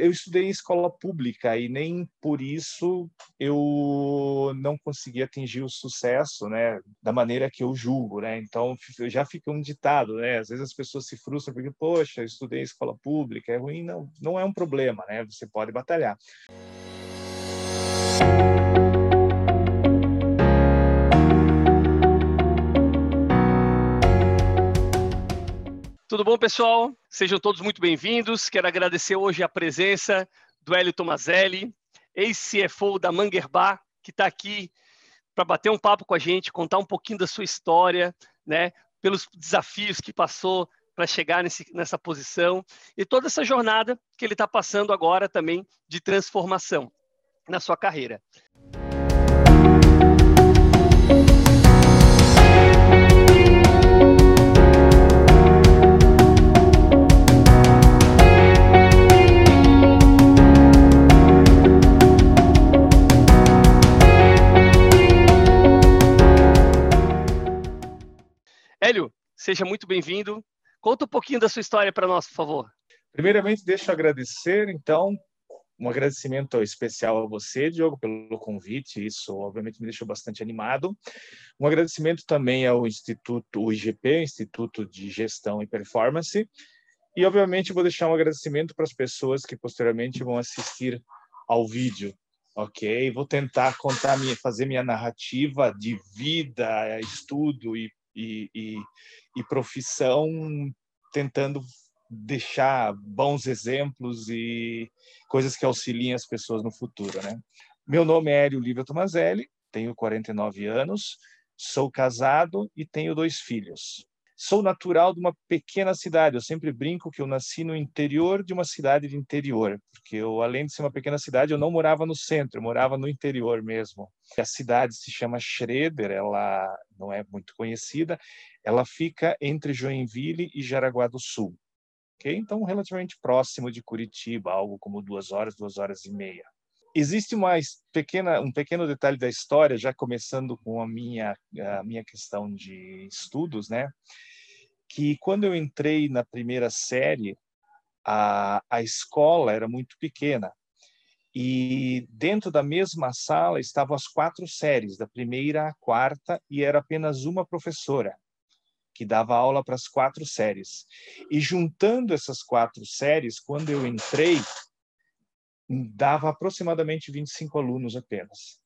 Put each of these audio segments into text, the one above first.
Eu estudei em escola pública e nem por isso eu não consegui atingir o sucesso, né, da maneira que eu julgo, né? Então já fica um ditado, né? Às vezes as pessoas se frustram porque, poxa, eu estudei em escola pública, é ruim, não, não é um problema, né? Você pode batalhar. Tudo bom, pessoal? Sejam todos muito bem-vindos. Quero agradecer hoje a presença do Hélio Tomazelli, ex-CFO da Manguerbá, que está aqui para bater um papo com a gente, contar um pouquinho da sua história, né, pelos desafios que passou para chegar nesse, nessa posição e toda essa jornada que ele está passando agora também de transformação na sua carreira. Hélio, seja muito bem-vindo. Conta um pouquinho da sua história para nós, por favor. Primeiramente, deixa eu agradecer, então, um agradecimento especial a você, Diogo, pelo convite. Isso, obviamente, me deixou bastante animado. Um agradecimento também ao Instituto, o IGP, Instituto de Gestão e Performance. E, obviamente, vou deixar um agradecimento para as pessoas que posteriormente vão assistir ao vídeo. Ok? Vou tentar contar minha, fazer minha narrativa de vida, estudo e e, e, e profissão, tentando deixar bons exemplos e coisas que auxiliem as pessoas no futuro, né? Meu nome é Hélio Lívia Tomazelli, tenho 49 anos, sou casado e tenho dois filhos. Sou natural de uma pequena cidade. Eu sempre brinco que eu nasci no interior de uma cidade de interior, porque eu, além de ser uma pequena cidade, eu não morava no centro, eu morava no interior mesmo. A cidade se chama Schroeder, ela não é muito conhecida. Ela fica entre Joinville e Jaraguá do Sul. Okay? Então, relativamente próximo de Curitiba, algo como duas horas, duas horas e meia. Existe mais pequena, um pequeno detalhe da história, já começando com a minha, a minha questão de estudos, né? Que quando eu entrei na primeira série, a, a escola era muito pequena. E dentro da mesma sala estavam as quatro séries, da primeira à quarta, e era apenas uma professora que dava aula para as quatro séries. E juntando essas quatro séries, quando eu entrei, dava aproximadamente 25 alunos apenas.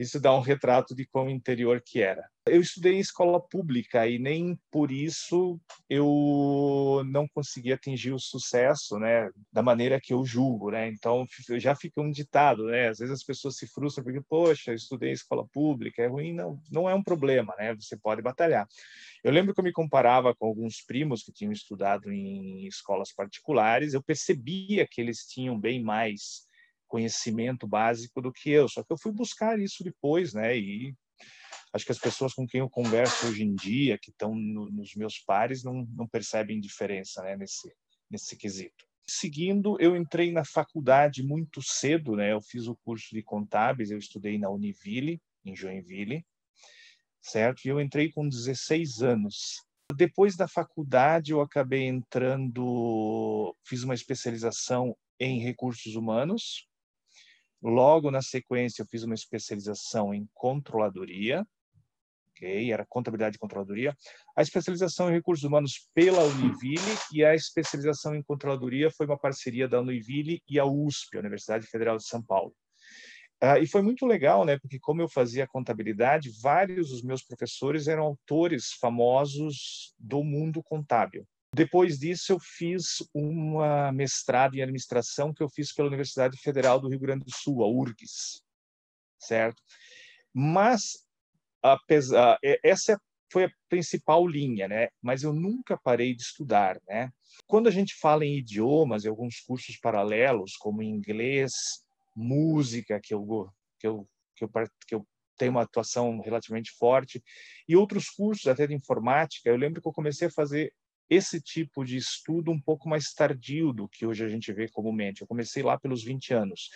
Isso dá um retrato de como interior que era. Eu estudei em escola pública e nem por isso eu não consegui atingir o sucesso, né, da maneira que eu julgo, né? Então já fica um ditado, né? Às vezes as pessoas se frustram porque, poxa, eu estudei em escola pública, é ruim, não, não é um problema, né? Você pode batalhar. Eu lembro que eu me comparava com alguns primos que tinham estudado em escolas particulares, eu percebia que eles tinham bem mais conhecimento básico do que eu. Só que eu fui buscar isso depois, né? E acho que as pessoas com quem eu converso hoje em dia, que estão no, nos meus pares, não, não percebem diferença, né? Nesse nesse quesito. Seguindo, eu entrei na faculdade muito cedo, né? Eu fiz o curso de contábeis, eu estudei na Univille, em Joinville, certo? E eu entrei com 16 anos. Depois da faculdade, eu acabei entrando, fiz uma especialização em recursos humanos, Logo na sequência, eu fiz uma especialização em controladoria, ok? Era contabilidade e controladoria. A especialização em recursos humanos pela Univille e a especialização em controladoria foi uma parceria da Univille e a USP, a Universidade Federal de São Paulo. Uh, e foi muito legal, né? Porque como eu fazia contabilidade, vários dos meus professores eram autores famosos do mundo contábil. Depois disso, eu fiz uma mestrado em administração que eu fiz pela Universidade Federal do Rio Grande do Sul, a URGS, certo? Mas apesar, essa foi a principal linha, né? Mas eu nunca parei de estudar, né? Quando a gente fala em idiomas e alguns cursos paralelos, como inglês, música, que eu que eu que eu, que eu tenho uma atuação relativamente forte, e outros cursos até de informática, eu lembro que eu comecei a fazer esse tipo de estudo um pouco mais tardio do que hoje a gente vê comumente. Eu comecei lá pelos 20 anos.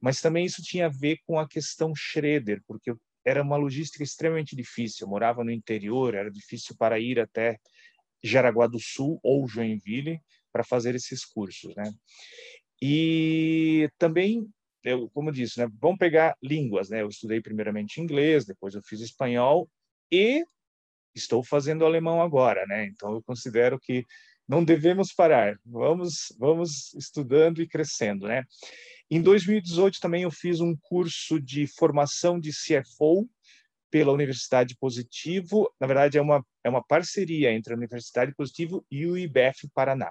Mas também isso tinha a ver com a questão Schroeder, porque era uma logística extremamente difícil. Eu morava no interior, era difícil para ir até Jaraguá do Sul ou Joinville para fazer esses cursos, né? E também, eu, como disse, né, vamos pegar línguas. Né? Eu estudei primeiramente inglês, depois eu fiz espanhol e estou fazendo alemão agora. Né? Então, eu considero que não devemos parar, vamos, vamos estudando e crescendo. Né? Em 2018 também eu fiz um curso de formação de CFO pela Universidade Positivo. Na verdade, é uma, é uma parceria entre a Universidade Positivo e o IBF Paraná.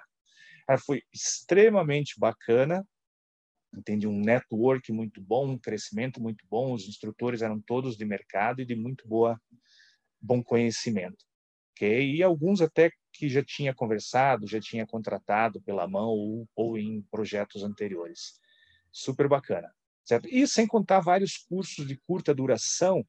Ela foi extremamente bacana, entendi um network muito bom, um crescimento muito bom, os instrutores eram todos de mercado e de muito boa bom conhecimento. Okay? E alguns até que já tinha conversado, já tinha contratado pela mão ou, ou em projetos anteriores. Super bacana. Certo? E sem contar vários cursos de curta duração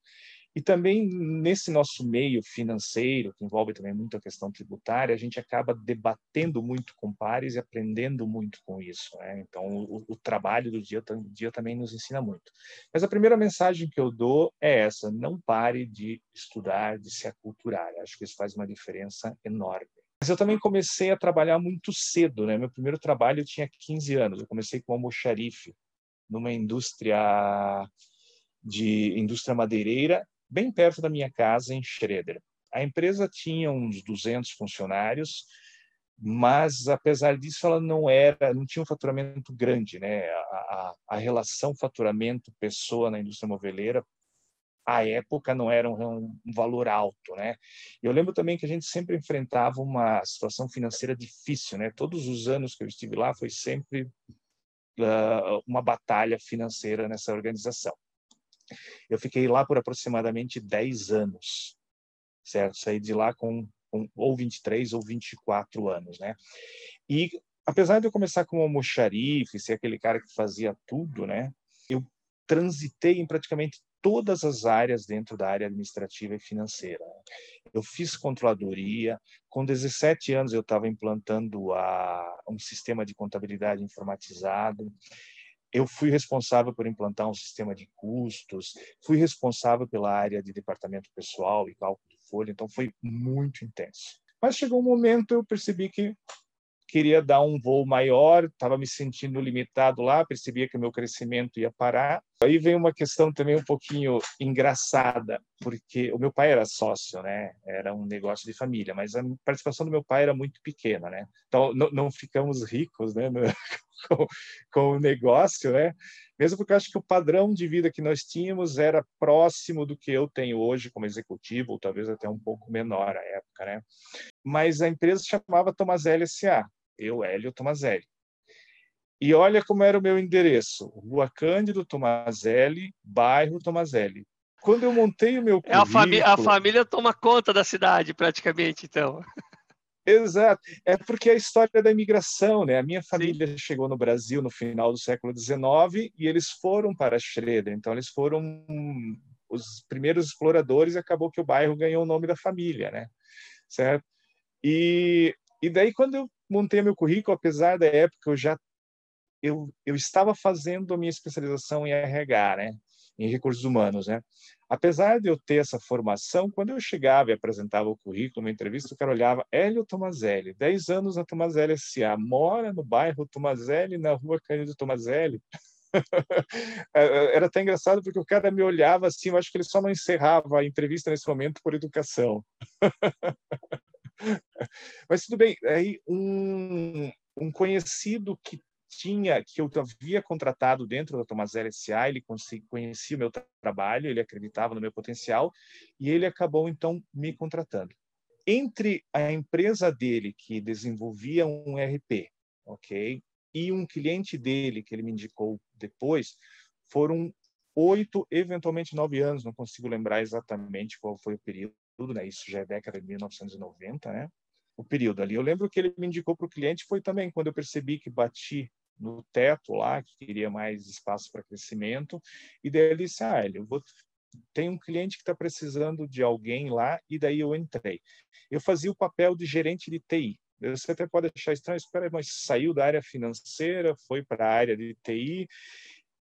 e também nesse nosso meio financeiro, que envolve também muito a questão tributária, a gente acaba debatendo muito com pares e aprendendo muito com isso. Né? Então, o, o, trabalho do dia, dia também nos ensina muito. Mas a primeira mensagem que eu dou é essa: não pare de estudar, de se aculturar. Acho que isso faz uma diferença enorme. Mas eu também comecei a trabalhar muito cedo. Né? Meu primeiro trabalho eu tinha 15 anos. Eu comecei como almoxarife numa indústria de indústria madeireira bem perto da minha casa, em Schroeder. A empresa tinha uns 200 funcionários, mas apesar disso ela não era, não tinha um faturamento grande, né? A, a, a relação faturamento pessoa na indústria moveleira à época não era um, um, valor alto, né? Eu lembro também que a gente sempre enfrentava uma situação financeira difícil, né? Todos os anos que eu estive lá foi sempre uh, uma batalha financeira nessa organização. Eu fiquei lá por aproximadamente 10 anos, certo? Saí de lá com, com ou 23 ou 24 anos, né? E apesar de eu começar como almoxarife, ser aquele cara que fazia tudo, né? Eu transitei em praticamente todas as áreas dentro da área administrativa e financeira. Eu fiz controladoria, com 17 anos eu estava implantando a, um sistema de contabilidade informatizado, eu fui responsável por implantar um sistema de custos, fui responsável pela área de departamento pessoal e cálculo de folha, então foi muito intenso. Mas chegou um momento eu percebi que queria dar um voo maior, estava me sentindo limitado lá, percebia que o meu crescimento ia parar. Aí vem uma questão também um pouquinho engraçada, porque o meu pai era sócio, né? Era um negócio de família, mas a participação do meu pai era muito pequena, né? Então não, não ficamos ricos, né? com, com o negócio, né? Mesmo porque eu acho que o padrão de vida que nós tínhamos era próximo do que eu tenho hoje como executivo, ou talvez até um pouco menor à época, né? Mas a empresa chamava Tomazelli S.A eu, Hélio Tomazelli. E olha como era o meu endereço: Rua Cândido Tomazelli, bairro Tomazelli. Quando eu montei o meu currículo... É a, família, a família toma conta da cidade, praticamente, então. Exato. É porque é a história da imigração, né? A minha família Sim. chegou no Brasil no final do século XIX e eles foram para Schroeder. Então, eles foram os primeiros exploradores e acabou que o bairro ganhou o nome da família, né? Certo? E, e daí, quando eu montei meu currículo, apesar da época eu já eu, eu estava fazendo a minha especialização em RH, né? Em recursos humanos, né? Apesar de eu ter essa formação, quando eu chegava e apresentava o currículo, uma entrevista, o cara olhava, Hélio Tomazelli, 10 anos na Tomazelli S.A., mora no bairro Tomazelli, na rua Cândido Tomazelli. É, é, era até engraçado porque o cara me olhava assim, eu acho que ele só não encerrava a entrevista nesse momento por educação. Mas tudo bem, aí um, um conhecido que tinha, que eu havia contratado dentro da Tomazelli S.A., ele conhecia o meu trabalho, ele acreditava no meu potencial, e ele acabou, então, me contratando. Entre a empresa dele, que desenvolvia um RP, ok, e um cliente dele, que ele me indicou depois, foram oito, eventualmente nove anos, não consigo lembrar exatamente qual foi o período, né? Isso já é década de 1990, né? O período ali. Eu lembro que ele me indicou para o cliente foi também quando eu percebi que bati no teto lá, que queria mais espaço para crescimento, e daí ele disse, ah, eu vou tem um cliente que está precisando de alguém lá, e daí eu entrei. Eu fazia o papel de gerente de TI. Você até pode achar estranho, espera, mas saiu da área financeira, foi para a área de TI.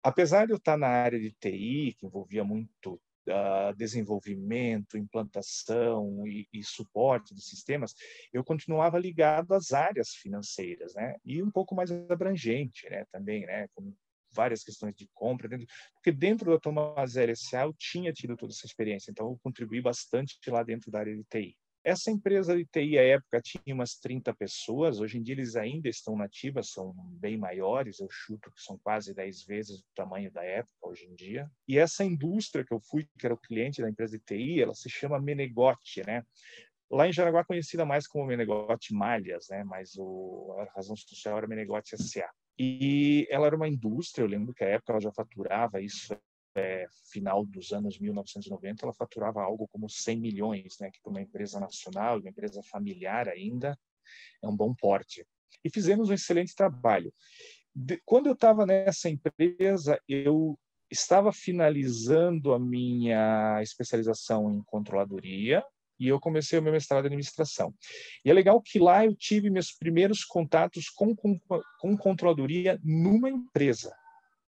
Apesar de eu estar na área de TI, que envolvia muito uh, desenvolvimento, implantação e, e, suporte de sistemas, eu continuava ligado às áreas financeiras, né? E um pouco mais abrangente, né? Também, né? Com várias questões de compra, dentro, porque dentro da Thomas S.A. eu tinha tido toda essa experiência, então eu contribuí bastante lá dentro da área de TI. Essa empresa de TI, à época, tinha umas 30 pessoas. Hoje em dia, eles ainda estão nativas, são bem maiores. Eu chuto que são quase 10 vezes o tamanho da época, hoje em dia. E essa indústria que eu fui, que era o cliente da empresa de TI, ela se chama Menegote, né? Lá em Jaraguá, conhecida mais como Menegote Malhas, né? Mas o, a razão social era Menegote S.A. E ela era uma indústria, eu lembro que à época ela já faturava isso é, final dos anos 1990, ela faturava algo como 100 milhões, né, que para uma empresa nacional, uma empresa familiar ainda, é um bom porte. E fizemos um excelente trabalho. De, quando eu estava nessa empresa, eu estava finalizando a minha especialização em controladoria e eu comecei o meu mestrado em administração. E é legal que lá eu tive meus primeiros contatos com, com, com controladoria numa empresa,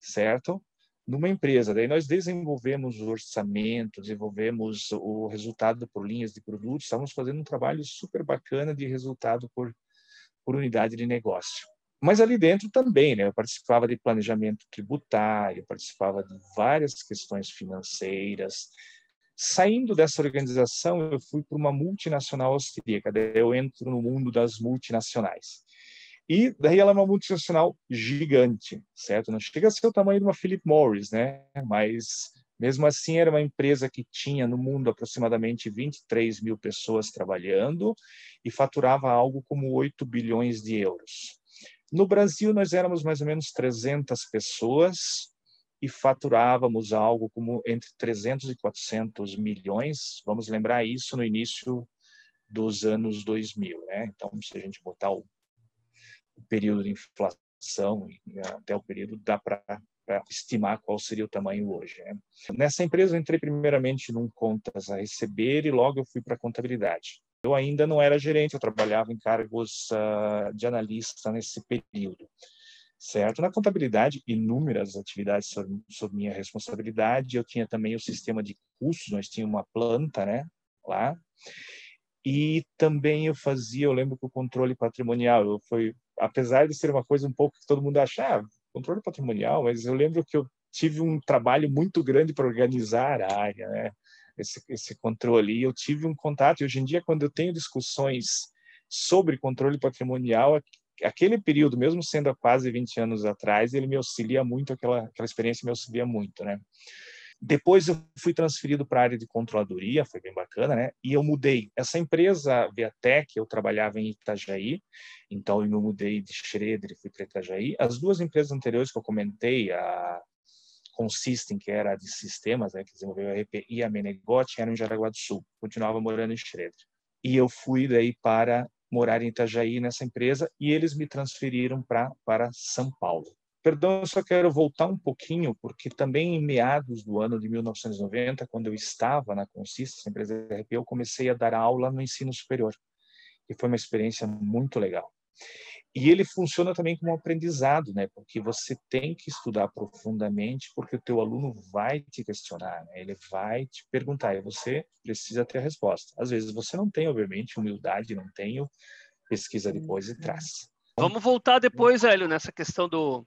certo? Numa empresa. Daí nós desenvolvemos o orçamento, desenvolvemos o resultado por linhas de produtos, estávamos fazendo um trabalho super bacana de resultado por, por unidade de negócio. Mas ali dentro também, né, eu participava de planejamento tributário, participava de várias questões financeiras. Saindo dessa organização, eu fui para uma multinacional austríaca, daí eu entro no mundo das multinacionais. E daí ela é uma multinacional gigante, certo? Não chega a ser o tamanho de uma Philip Morris, né? Mas mesmo assim era uma empresa que tinha no mundo aproximadamente 23 mil pessoas trabalhando e faturava algo como 8 bilhões de euros. No Brasil nós éramos mais ou menos 300 pessoas e faturávamos algo como entre 300 e 400 milhões. Vamos lembrar isso no início dos anos 2000, né? Então, se a gente botar o o período de inflação e até o período dá para estimar qual seria o tamanho hoje. Né? Nessa empresa eu entrei primeiramente num contas a receber e logo eu fui para contabilidade. Eu ainda não era gerente, eu trabalhava em cargos uh, de analista nesse período, certo? Na contabilidade, inúmeras atividades sob, sob minha responsabilidade. Eu tinha também o sistema de custos, nós tínhamos uma planta, né, lá. E também eu fazia, eu lembro que o controle patrimonial, eu foi apesar de ser uma coisa um pouco que todo mundo acha, ah, controle patrimonial, mas eu lembro que eu tive um trabalho muito grande para organizar a área, né? Esse, esse controle. E eu tive um contato, e hoje em dia, quando eu tenho discussões sobre controle patrimonial, aquele período, mesmo sendo há quase 20 anos atrás, ele me auxilia muito, aquela, aquela experiência me auxilia muito, né? Depois eu fui transferido para a área de controladoria, foi bem bacana, né? E eu mudei. Essa empresa, Viatec, eu trabalhava em Itajaí, então eu me mudei de Schroeder e fui para Itajaí. As duas empresas anteriores que eu comentei, a Consistem, que era de sistemas, né, que desenvolveu a RP, e a Menegote, eram em Jaraguá do Sul. Continuava morando em Schroeder. E eu fui daí para morar em Itajaí nessa empresa e eles me transferiram para para São Paulo. Perdão, eu só quero voltar um pouquinho, porque também em meados do ano de 1990, quando eu estava na Consista, empresa RP, eu comecei a dar aula no ensino superior. E foi uma experiência muito legal. E ele funciona também como um aprendizado, né? Porque você tem que estudar profundamente, porque o teu aluno vai te questionar, né? ele vai te perguntar e você precisa ter a resposta. Às vezes você não tem, obviamente, humildade, não tem, pesquisa depois e traz. Vamos voltar depois, Hélio, nessa questão do,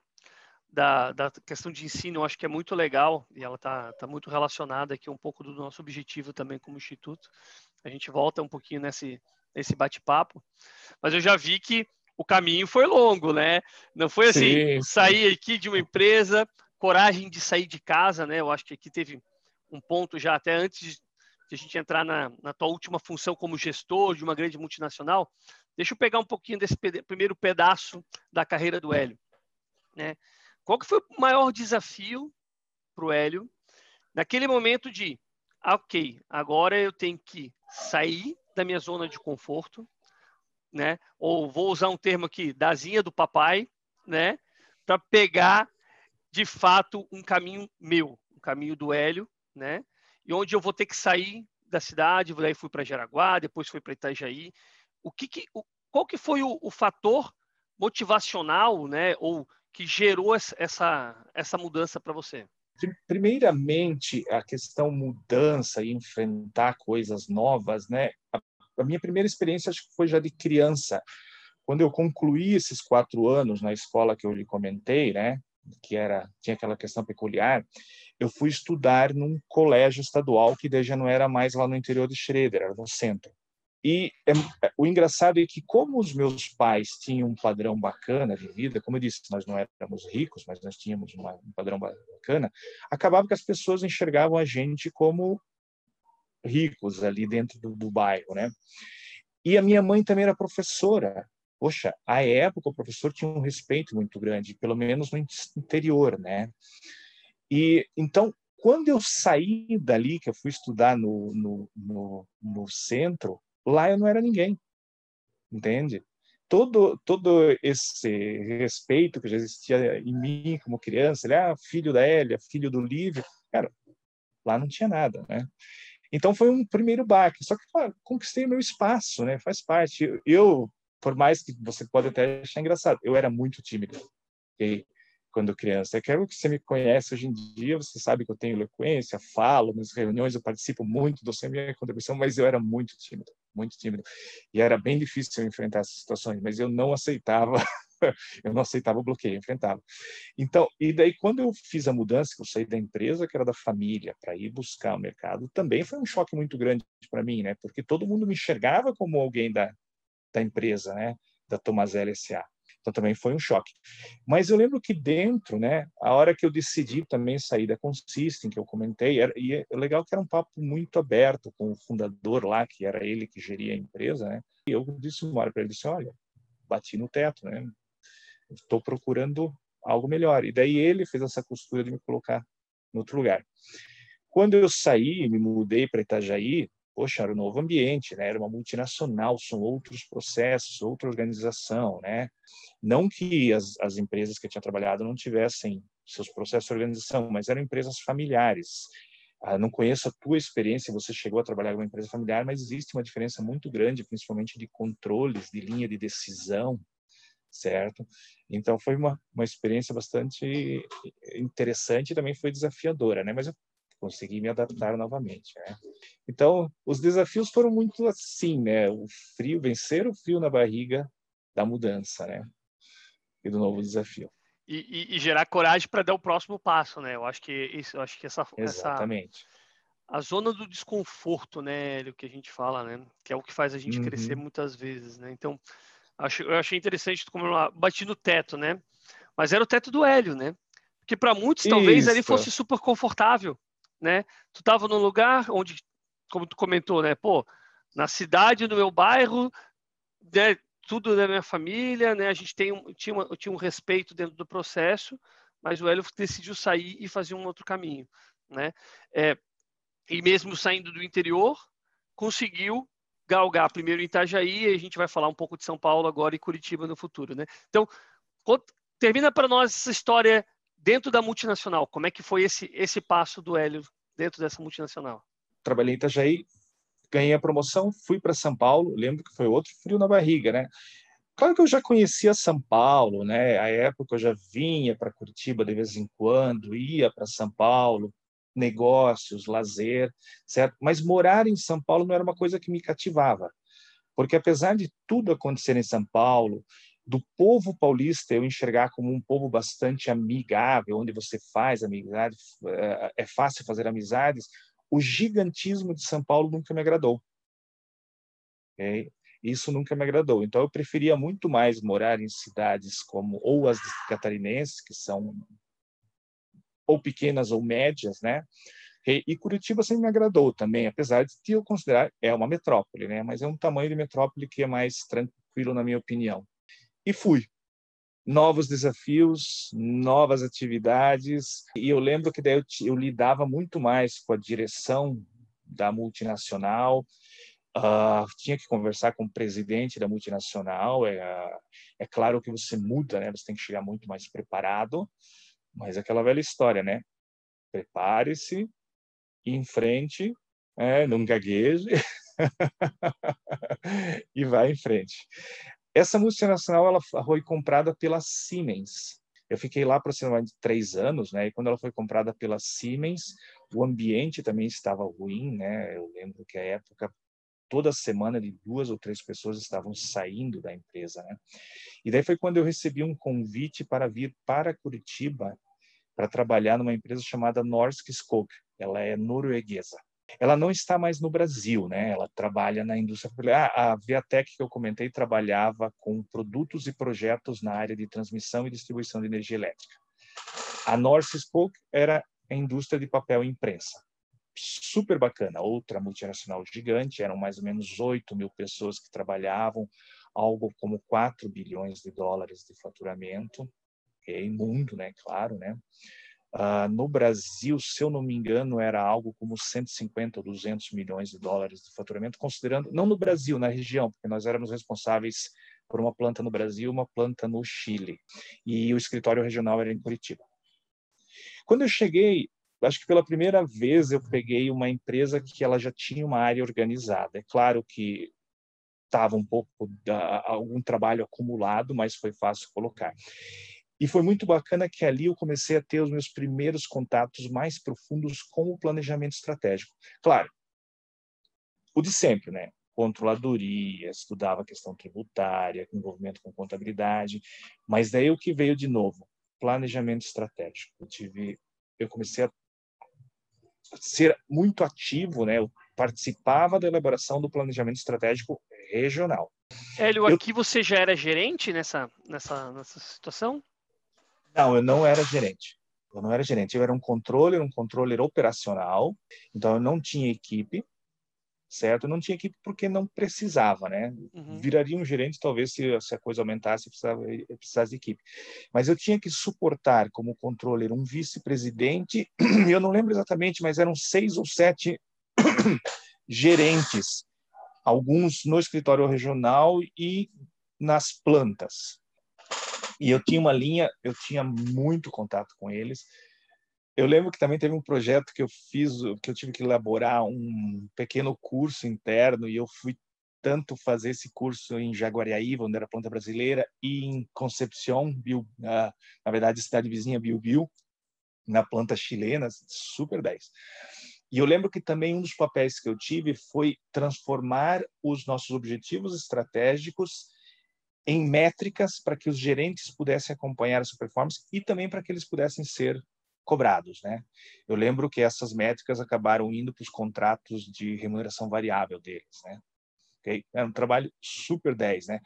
da, da questão de ensino, eu acho que é muito legal e ela está tá muito relacionada aqui um pouco do nosso objetivo também como instituto. A gente volta um pouquinho nesse, nesse bate-papo, mas eu já vi que o caminho foi longo, né? Não foi assim, Sim. sair aqui de uma empresa, coragem de sair de casa, né? Eu acho que aqui teve um ponto já até antes de a gente entrar na, na tua última função como gestor de uma grande multinacional. Deixa eu pegar um pouquinho desse primeiro pedaço da carreira do Hélio, né? Qual que foi o maior desafio para o Hélio naquele momento de, ah, ok, agora eu tenho que sair da minha zona de conforto, né? Ou vou usar um termo aqui, dazinha do papai, né? Para pegar de fato um caminho meu, um caminho do Hélio, né? E onde eu vou ter que sair da cidade, daí fui para Jaraguá, depois fui para Itajaí. O que, que o, qual que foi o, o fator motivacional, né? Ou que gerou essa, essa mudança para você? primeiramente, a questão mudança e enfrentar coisas novas, né? A, a minha primeira experiência acho que foi já de criança. Quando eu concluí esses quatro anos na escola que eu lhe comentei, né? Que era tinha aquela questão peculiar, eu fui estudar num colégio estadual que daí já não era mais lá no interior de Schroeder, era no centro. E é, é, o engraçado é que, como os meus pais tinham um padrão bacana de vida, como eu disse, nós não éramos ricos, mas nós tínhamos uma, um padrão bacana, acabava que as pessoas enxergavam a gente como ricos ali dentro do, do bairro, né? E a minha mãe também era professora. Poxa, à época o professor tinha um respeito muito grande, pelo menos no interior, né? E então, quando eu saí dali, que eu fui estudar no, no, no, no centro, Lá eu não era ninguém, entende? Todo, todo esse respeito que já existia em mim como criança, ele, ah, filho da Hélia, filho do Lívio, cara, lá não tinha nada, né? Então foi um primeiro baque, só que claro, conquistei meu espaço, né? Faz parte. Eu, por mais que você pode até achar engraçado, eu era muito tímido. Okay? quando criança. É que você me conhece hoje em dia, você sabe que eu tenho eloquência, falo nas reuniões, eu participo muito, dou sempre minha contribuição, mas eu era muito tímido, muito tímido. E era bem difícil enfrentar essas situações, mas eu não aceitava, eu não aceitava o bloqueio, enfrentava. Então, e daí quando eu fiz a mudança, que eu saí da empresa, que era da família, para ir buscar o mercado, também foi um choque muito grande para mim, né? Porque todo mundo me enxergava como alguém da, da empresa, né? Da Tomazelli S.A. Então também foi um choque. Mas eu lembro que dentro, né, a hora que eu decidi também sair da Consistem, que eu comentei, era, e é legal que era um papo muito aberto com o fundador lá, que era ele que geria a empresa, né? E eu disse uma hora para ele, disse, olha, bati no teto, né? Estou procurando algo melhor. E daí ele fez essa costura de me colocar em outro lugar. Quando eu saí, me mudei para Itajaí, poxa, era um novo ambiente, né? Era uma multinacional, são outros processos, outra organização, né? Não que as, as empresas que eu tinha trabalhado não tivessem seus processos de organização, mas eram empresas familiares. Ah, não conheço a tua experiência, você chegou a trabalhar em uma empresa familiar, mas existe uma diferença muito grande, principalmente de controles, de linha de decisão, certo? Então foi uma, uma experiência bastante interessante e também foi desafiadora, né? Mas eu consegui me adaptar novamente. Né? Então, os desafios foram muito assim, né? O frio, vencer o frio na barriga da mudança, né? E do novo desafio. E, e, e gerar coragem para dar o próximo passo, né? Eu acho que isso, eu acho que essa, Exatamente. Essa, a zona do desconforto, né, o que a gente fala, né, que é o que faz a gente uhum. crescer muitas vezes, né? Então, acho, eu achei interessante como eu bati no teto, né? Mas era o teto do Hélio, né? Porque para muitos talvez ali fosse super confortável, né? Tu estava num lugar onde, como tu comentou, né? Pô, na cidade, no meu bairro, né? tudo da minha família, né? A gente tem um, tinha, uma, tinha um respeito dentro do processo, mas o Hélio decidiu sair e fazer um outro caminho, né? É, e mesmo saindo do interior, conseguiu galgar primeiro em Itajaí, e a gente vai falar um pouco de São Paulo agora e Curitiba no futuro, né? Então, termina para nós essa história dentro da multinacional, como é que foi esse, esse passo do Hélio dentro dessa multinacional? Trabalhei em Itajaí, ganhei a promoção, fui para São Paulo, lembro que foi outro frio na barriga, né? Claro que eu já conhecia São Paulo, né? A época eu já vinha para Curitiba de vez em quando, ia para São Paulo, negócios, lazer, certo? Mas morar em São Paulo não era uma coisa que me cativava, porque apesar de tudo acontecer em São Paulo, do povo paulista eu enxergar como um povo bastante amigável, onde você faz amizade, é, é fácil fazer amizades, o gigantismo de São Paulo nunca me agradou. Okay? Isso nunca me agradou. Então eu preferia muito mais morar em cidades como ou as catarinenses, que são ou pequenas ou médias, né? E Curitiba sempre me agradou também, apesar de eu considerar é uma metrópole, né? Mas é um tamanho de metrópole que é mais tranquilo na minha opinião e fui. Novos desafios, novas atividades, e eu lembro que daí eu, eu lidava muito mais com a direção da multinacional, Uh, tinha que conversar com o presidente da multinacional. É, é claro que você muda, né? Você tem que chegar muito mais preparado, mas é aquela velha história, né? Prepare-se, em frente, é, não gagueje e vai em frente. Essa multinacional ela foi comprada pela Siemens. Eu fiquei lá aproximadamente três anos, né? E quando ela foi comprada pela Siemens, o ambiente também estava ruim, né? Eu lembro que a época toda semana de duas ou três pessoas estavam saindo da empresa, né? E daí foi quando eu recebi um convite para vir para Curitiba para trabalhar numa empresa chamada Norsk Skog. Ela é norueguesa. Ela não está mais no Brasil, né? Ela trabalha na indústria. Ah, a Viatec que eu comentei trabalhava com produtos e projetos na área de transmissão e distribuição de energia elétrica. A Norsk Skog era a indústria de papel e imprensa super bacana, outra multinacional gigante, eram mais ou menos 8 mil pessoas que trabalhavam, algo como 4 bilhões de dólares de faturamento, é imundo, né, claro, né? Uh, no Brasil, se eu não me engano, era algo como 150 ou 200 milhões de dólares de faturamento, considerando, não no Brasil, na região, porque nós éramos responsáveis por uma planta no Brasil, uma planta no Chile, e o escritório regional era em Curitiba. Quando eu cheguei, acho que pela primeira vez eu peguei uma empresa que ela já tinha uma área organizada. É claro que estava um pouco da, algum trabalho acumulado, mas foi fácil colocar. E foi muito bacana que ali eu comecei a ter os meus primeiros contatos mais profundos com o planejamento estratégico. Claro, o de sempre, né? Controladoria, estudava questão tributária, envolvimento com contabilidade, mas daí o que veio de novo? Planejamento estratégico. Eu tive eu comecei a ser muito ativo, né? Eu participava da elaboração do planejamento estratégico regional. Hélio, eu... aqui você já era gerente nessa, nessa, nessa situação? Não, eu não era gerente. Eu não era gerente. Eu era um controller, um controller operacional. Então, eu não tinha equipe certo? Eu não tinha equipe porque não precisava, né? Uhum. Viraria um gerente talvez se, se a coisa aumentasse precisava precisasse de equipe. Mas eu tinha que suportar como controller um vice-presidente. Eu não lembro exatamente, mas eram seis ou sete gerentes, alguns no escritório regional e nas plantas. E eu tinha uma linha, eu tinha muito contato com eles eu lembro que também teve um projeto que eu fiz, que eu tive que elaborar um pequeno curso interno e eu fui tanto fazer esse curso em Jaguariaíva, onde era planta brasileira, e em Concepción, na, na verdade, cidade vizinha Biobío, na planta chilena, super 10. E eu lembro que também um dos papéis que eu tive foi transformar os nossos objetivos estratégicos em métricas para que os gerentes pudessem acompanhar essa performance e também para que eles pudessem ser cobrados, né? Eu lembro que essas métricas acabaram indo para os contratos de remuneração variável deles, né? Okay? É um trabalho super 10, né?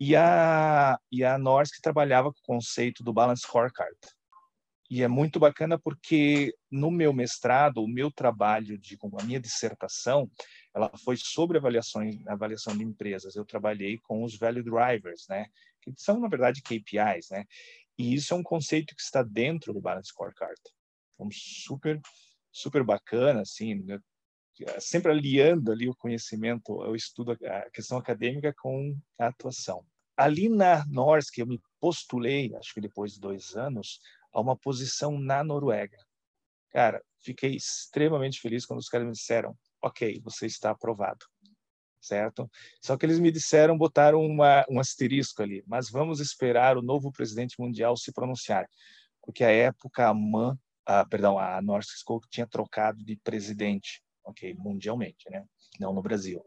E a, e a Norsk trabalhava com o conceito do Balance Scorecard. E é muito bacana porque no meu mestrado, o meu trabalho de a minha dissertação, ela foi sobre avaliações, avaliação de empresas. Eu trabalhei com os value drivers, né? Que são na verdade KPIs, né? E isso é um conceito que está dentro do Balance Scorecard. Então, super, super bacana, assim, né? sempre aliando ali o conhecimento, o estudo, a questão acadêmica com a atuação. Ali na Norsk, eu me postulei, acho que depois de dois anos, a uma posição na Noruega. Cara, fiquei extremamente feliz quando os caras me disseram: ok, você está aprovado certo? Só que eles me disseram, botaram uma, um asterisco ali, mas vamos esperar o novo presidente mundial se pronunciar, porque à época a MAN, a, perdão, a Skog tinha trocado de presidente, ok, mundialmente, né? Não no Brasil.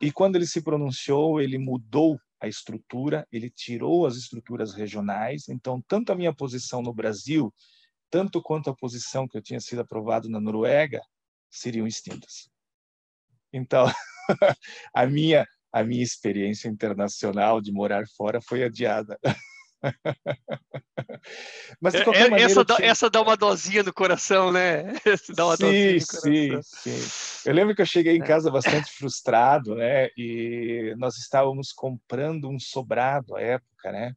E quando ele se pronunciou, ele mudou a estrutura, ele tirou as estruturas regionais, então tanto a minha posição no Brasil, tanto quanto a posição que eu tinha sido aprovado na Noruega, seriam extintas. Então, a minha a minha experiência internacional de morar fora foi adiada. Mas de qualquer maneira, essa, tinha... essa dá uma dosinha no coração, né? dá uma sim, sim, sim. Eu lembro que eu cheguei em é. casa bastante frustrado, né? E nós estávamos comprando um sobrado à época, né?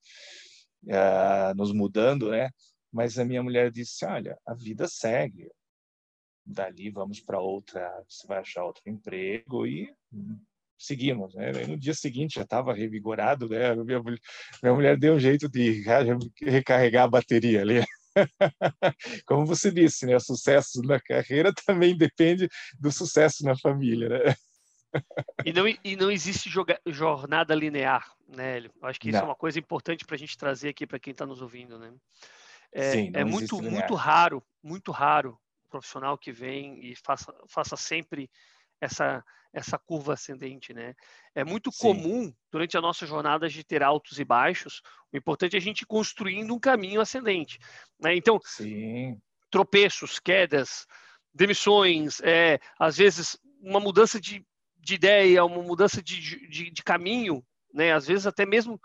Uh, nos mudando, né? Mas a minha mulher disse: Olha, a vida segue dali vamos para outra, você vai achar outro emprego e seguimos, né? No dia seguinte já estava revigorado, né? Minha, minha mulher deu um jeito de recarregar a bateria ali. Como você disse, né? O sucesso na carreira também depende do sucesso na família, né? E não, e não existe jornada linear, né, Hélio? Acho que isso é não. é uma coisa importante para a gente trazer aqui para quem está nos ouvindo, né? É, Sim, é muito, muito raro, muito raro profissional que vem e faça, faça sempre essa, essa curva ascendente, né? É muito Sim. comum durante a nossa jornada de ter altos e baixos. O importante é a gente ir construindo um caminho ascendente, né? Então, Sim. tropeços, quedas, demissões, é, às vezes uma mudança de, de ideia, uma mudança de, de, de caminho, né? Às vezes até mesmo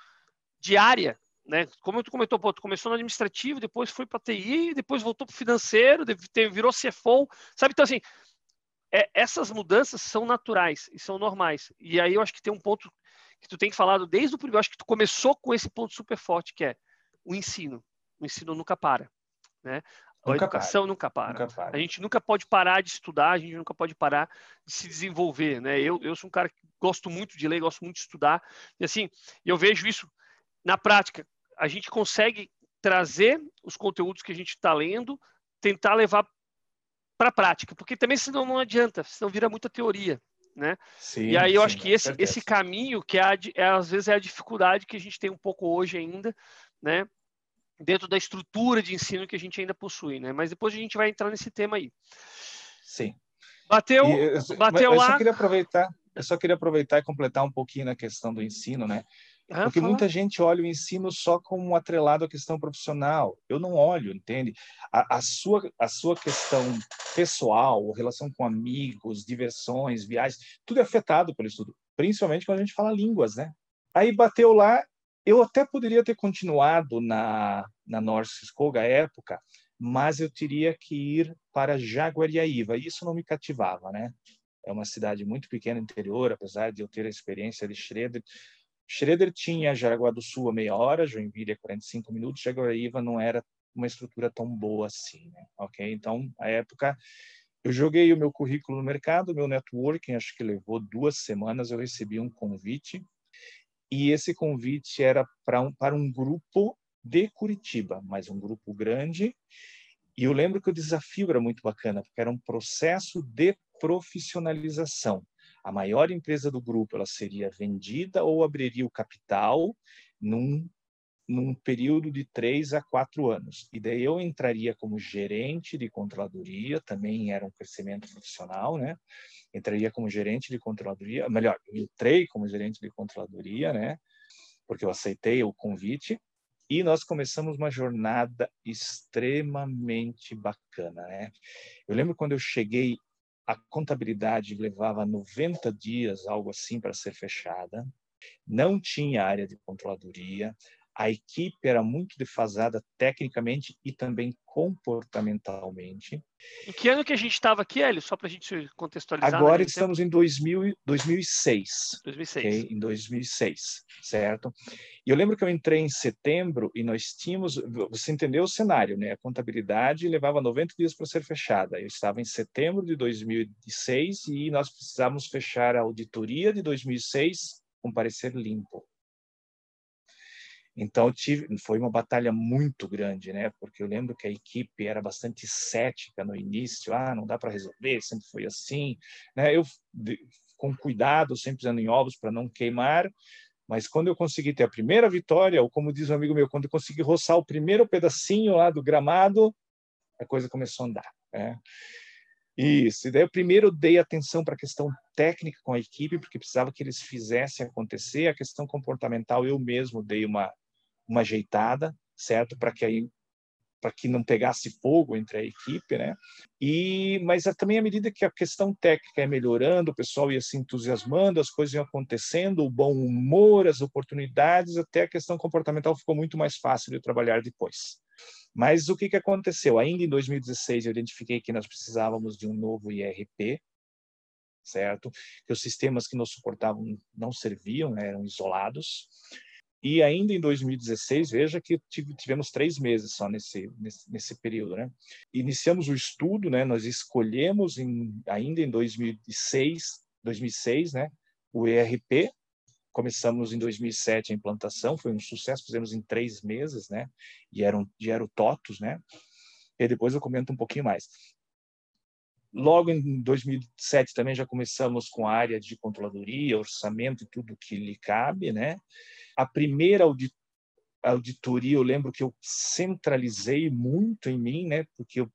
diária, né? Como tu comentou, pô, tu começou no administrativo, depois foi para TI, depois voltou para o financeiro, virou CFO, sabe? Então, assim, é, essas mudanças são naturais e são normais. E aí eu acho que tem um ponto que tu tem falado desde o primeiro, acho que tu começou com esse ponto super forte, que é o ensino. O ensino nunca para, né? A nunca educação para. Nunca, para. nunca para. A gente nunca pode parar de estudar, a gente nunca pode parar de se desenvolver, né? Eu, eu sou um cara que gosto muito de ler, gosto muito de estudar, e assim, eu vejo isso na prática. A gente consegue trazer os conteúdos que a gente está lendo, tentar levar para a prática, porque também senão não adianta, senão vira muita teoria. Né? Sim, e aí eu sim, acho que esse, esse caminho que é, é, às vezes é a dificuldade que a gente tem um pouco hoje ainda, né? dentro da estrutura de ensino que a gente ainda possui, né? Mas depois a gente vai entrar nesse tema aí. Sim. Bateu, eu, bateu eu lá. Só queria aproveitar, eu só queria aproveitar e completar um pouquinho na questão do ensino, né? Ah, Porque fala. muita gente olha o ensino só como atrelado à questão profissional. Eu não olho, entende? A, a, sua, a sua questão pessoal, relação com amigos, diversões, viagens, tudo é afetado pelo estudo, principalmente quando a gente fala línguas, né? Aí bateu lá, eu até poderia ter continuado na, na School à época, mas eu teria que ir para Jaguariaíva. Isso não me cativava, né? É uma cidade muito pequena interior, apesar de eu ter a experiência de Schroeder, Schroeder tinha Jaraguá do Sul a meia hora, Joinville a 45 minutos, Jaguariúna não era uma estrutura tão boa assim, né? ok? Então, a época, eu joguei o meu currículo no mercado, meu networking, acho que levou duas semanas, eu recebi um convite, e esse convite era para um, para um grupo de Curitiba, mas um grupo grande, e eu lembro que o desafio era muito bacana, porque era um processo de profissionalização a maior empresa do grupo ela seria vendida ou abriria o capital num, num período de três a quatro anos. E daí eu entraria como gerente de controladoria, também era um crescimento profissional, né? Entraria como gerente de controladoria, melhor, eu entrei como gerente de controladoria, né? Porque eu aceitei o convite e nós começamos uma jornada extremamente bacana, né? Eu lembro quando eu cheguei a contabilidade levava 90 dias, algo assim, para ser fechada. Não tinha área de controladoria. A equipe era muito defasada tecnicamente e também comportamentalmente. Em que ano que a gente estava aqui, Hélio? Só para a gente contextualizar. Agora estamos em 2000, 2006. 2006. Okay? Em 2006, certo? E eu lembro que eu entrei em setembro e nós tínhamos, você entendeu o cenário, né? A contabilidade levava 90 dias para ser fechada. Eu estava em setembro de 2006 e nós precisávamos fechar a auditoria de 2006 com parecer limpo. Então tive, foi uma batalha muito grande, né? Porque eu lembro que a equipe era bastante cética no início, ah, não dá para resolver, sempre foi assim, né? Eu com cuidado, sempre pisando em ovos para não queimar, mas quando eu consegui ter a primeira vitória, ou como diz um amigo meu, quando eu consegui roçar o primeiro pedacinho lá do gramado, a coisa começou a andar, né? Isso, e daí eu primeiro dei atenção para a questão técnica com a equipe, porque precisava que eles fizessem acontecer, a questão comportamental eu mesmo dei uma uma ajeitada, certo? Para que aí para que não pegasse fogo entre a equipe, né? E mas também à medida que a questão técnica é melhorando, o pessoal ia se entusiasmando, as coisas iam acontecendo, o bom humor, as oportunidades, até a questão comportamental ficou muito mais fácil de trabalhar depois. Mas o que que aconteceu? Ainda em 2016 eu identifiquei que nós precisávamos de um novo IRP, certo? Que os sistemas que nos suportavam não serviam, né? eram isolados. E ainda em 2016, veja que tivemos três meses só nesse, nesse, nesse período, né? Iniciamos o estudo, né? Nós escolhemos em, ainda em 2006, 2006, né? O ERP. Começamos em 2007 a implantação, foi um sucesso, fizemos em três meses, né? E era o TOTUS, né? E depois eu comento um pouquinho mais. Logo em 2007 também já começamos com a área de controladoria, orçamento e tudo que lhe cabe, né? A primeira auditoria, eu lembro que eu centralizei muito em mim, né? Porque eu,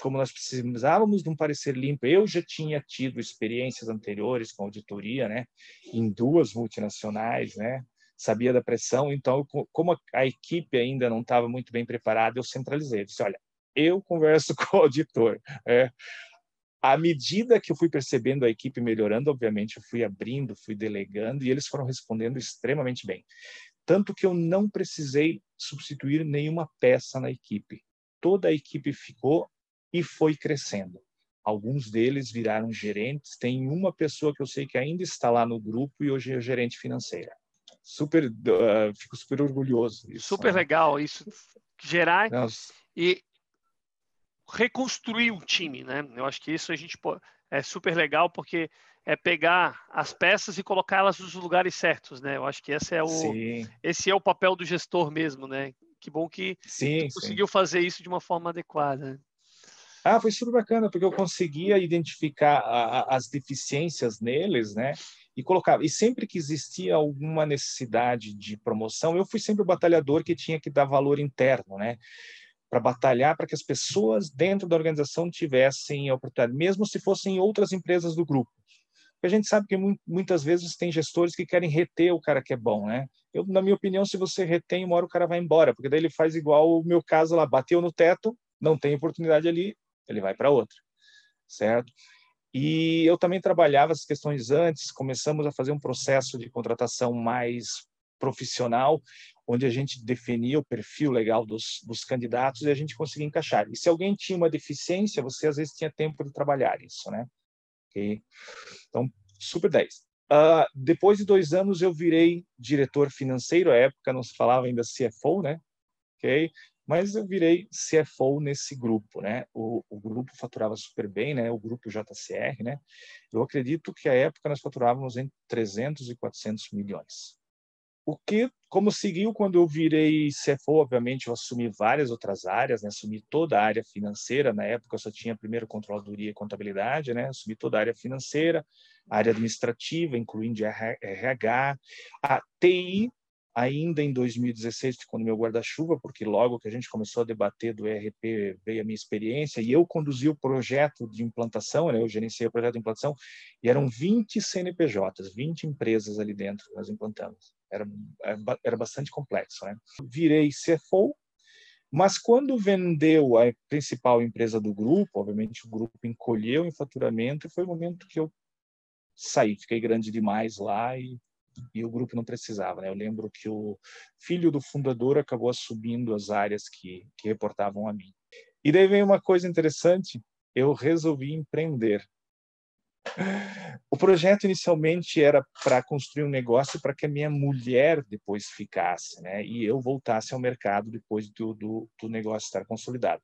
como nós precisávamos de um parecer limpo, eu já tinha tido experiências anteriores com auditoria, né? Em duas multinacionais, né? Sabia da pressão, então como a equipe ainda não estava muito bem preparada, eu centralizei. Eu disse, olha, eu converso com o auditor. É, à medida que eu fui percebendo a equipe melhorando, obviamente, eu fui abrindo, fui delegando e eles foram respondendo extremamente bem. Tanto que eu não precisei substituir nenhuma peça na equipe. Toda a equipe ficou e foi crescendo. Alguns deles viraram gerentes. Tem uma pessoa que eu sei que ainda está lá no grupo e hoje é gerente financeira. Super, uh, fico super orgulhoso. Disso, super né? legal isso. Gerar e reconstruir o time, né? Eu acho que isso a gente é super legal porque é pegar as peças e colocá-las nos lugares certos, né? Eu acho que esse é o sim. esse é o papel do gestor mesmo, né? Que bom que sim, conseguiu sim. fazer isso de uma forma adequada. Ah, foi super bacana porque eu conseguia identificar a, a, as deficiências neles, né? E colocava. E sempre que existia alguma necessidade de promoção, eu fui sempre o batalhador que tinha que dar valor interno, né? Para batalhar para que as pessoas dentro da organização tivessem a oportunidade, mesmo se fossem outras empresas do grupo. Porque a gente sabe que muitas vezes tem gestores que querem reter o cara que é bom, né? Eu, na minha opinião, se você retém, uma hora o cara vai embora, porque daí ele faz igual o meu caso lá, bateu no teto, não tem oportunidade ali, ele vai para outra, certo? E eu também trabalhava essas questões antes, começamos a fazer um processo de contratação mais profissional, onde a gente definia o perfil legal dos, dos candidatos e a gente conseguia encaixar. E se alguém tinha uma deficiência, você às vezes tinha tempo de trabalhar isso, né? Okay? Então, super 10. Uh, ah, depois de dois anos, eu virei diretor financeiro. À época não se falava ainda CFO, né? Ok? Mas eu virei CFO nesse grupo, né? O, o, grupo faturava super bem, né? O grupo JCR, né? Eu acredito que à época nós faturávamos entre 300 e 400 milhões. O que, como seguiu quando eu virei CFO, obviamente eu assumi várias outras áreas, né? assumi toda a área financeira, na época eu só tinha primeiro controladoria e contabilidade, né? assumi toda a área financeira, área administrativa, incluindo RH, a TI, ainda em 2016 ficou no meu guarda-chuva, porque logo que a gente começou a debater do ERP veio a minha experiência e eu conduzi o projeto de implantação, né? eu gerenciei o projeto de implantação e eram 20 CNPJs, 20 empresas ali dentro que nós implantamos. Era, era bastante complexo. Né? Virei CFO, mas quando vendeu a principal empresa do grupo, obviamente o grupo encolheu em faturamento e foi o momento que eu saí, fiquei grande demais lá e e o grupo não precisava. Né? Eu lembro que o filho do fundador acabou assumindo as áreas que, que reportavam a mim. E daí vem uma coisa interessante, eu resolvi empreender. O projeto inicialmente era para construir um negócio para que a minha mulher depois ficasse, né? E eu voltasse ao mercado depois do, do, do negócio estar consolidado.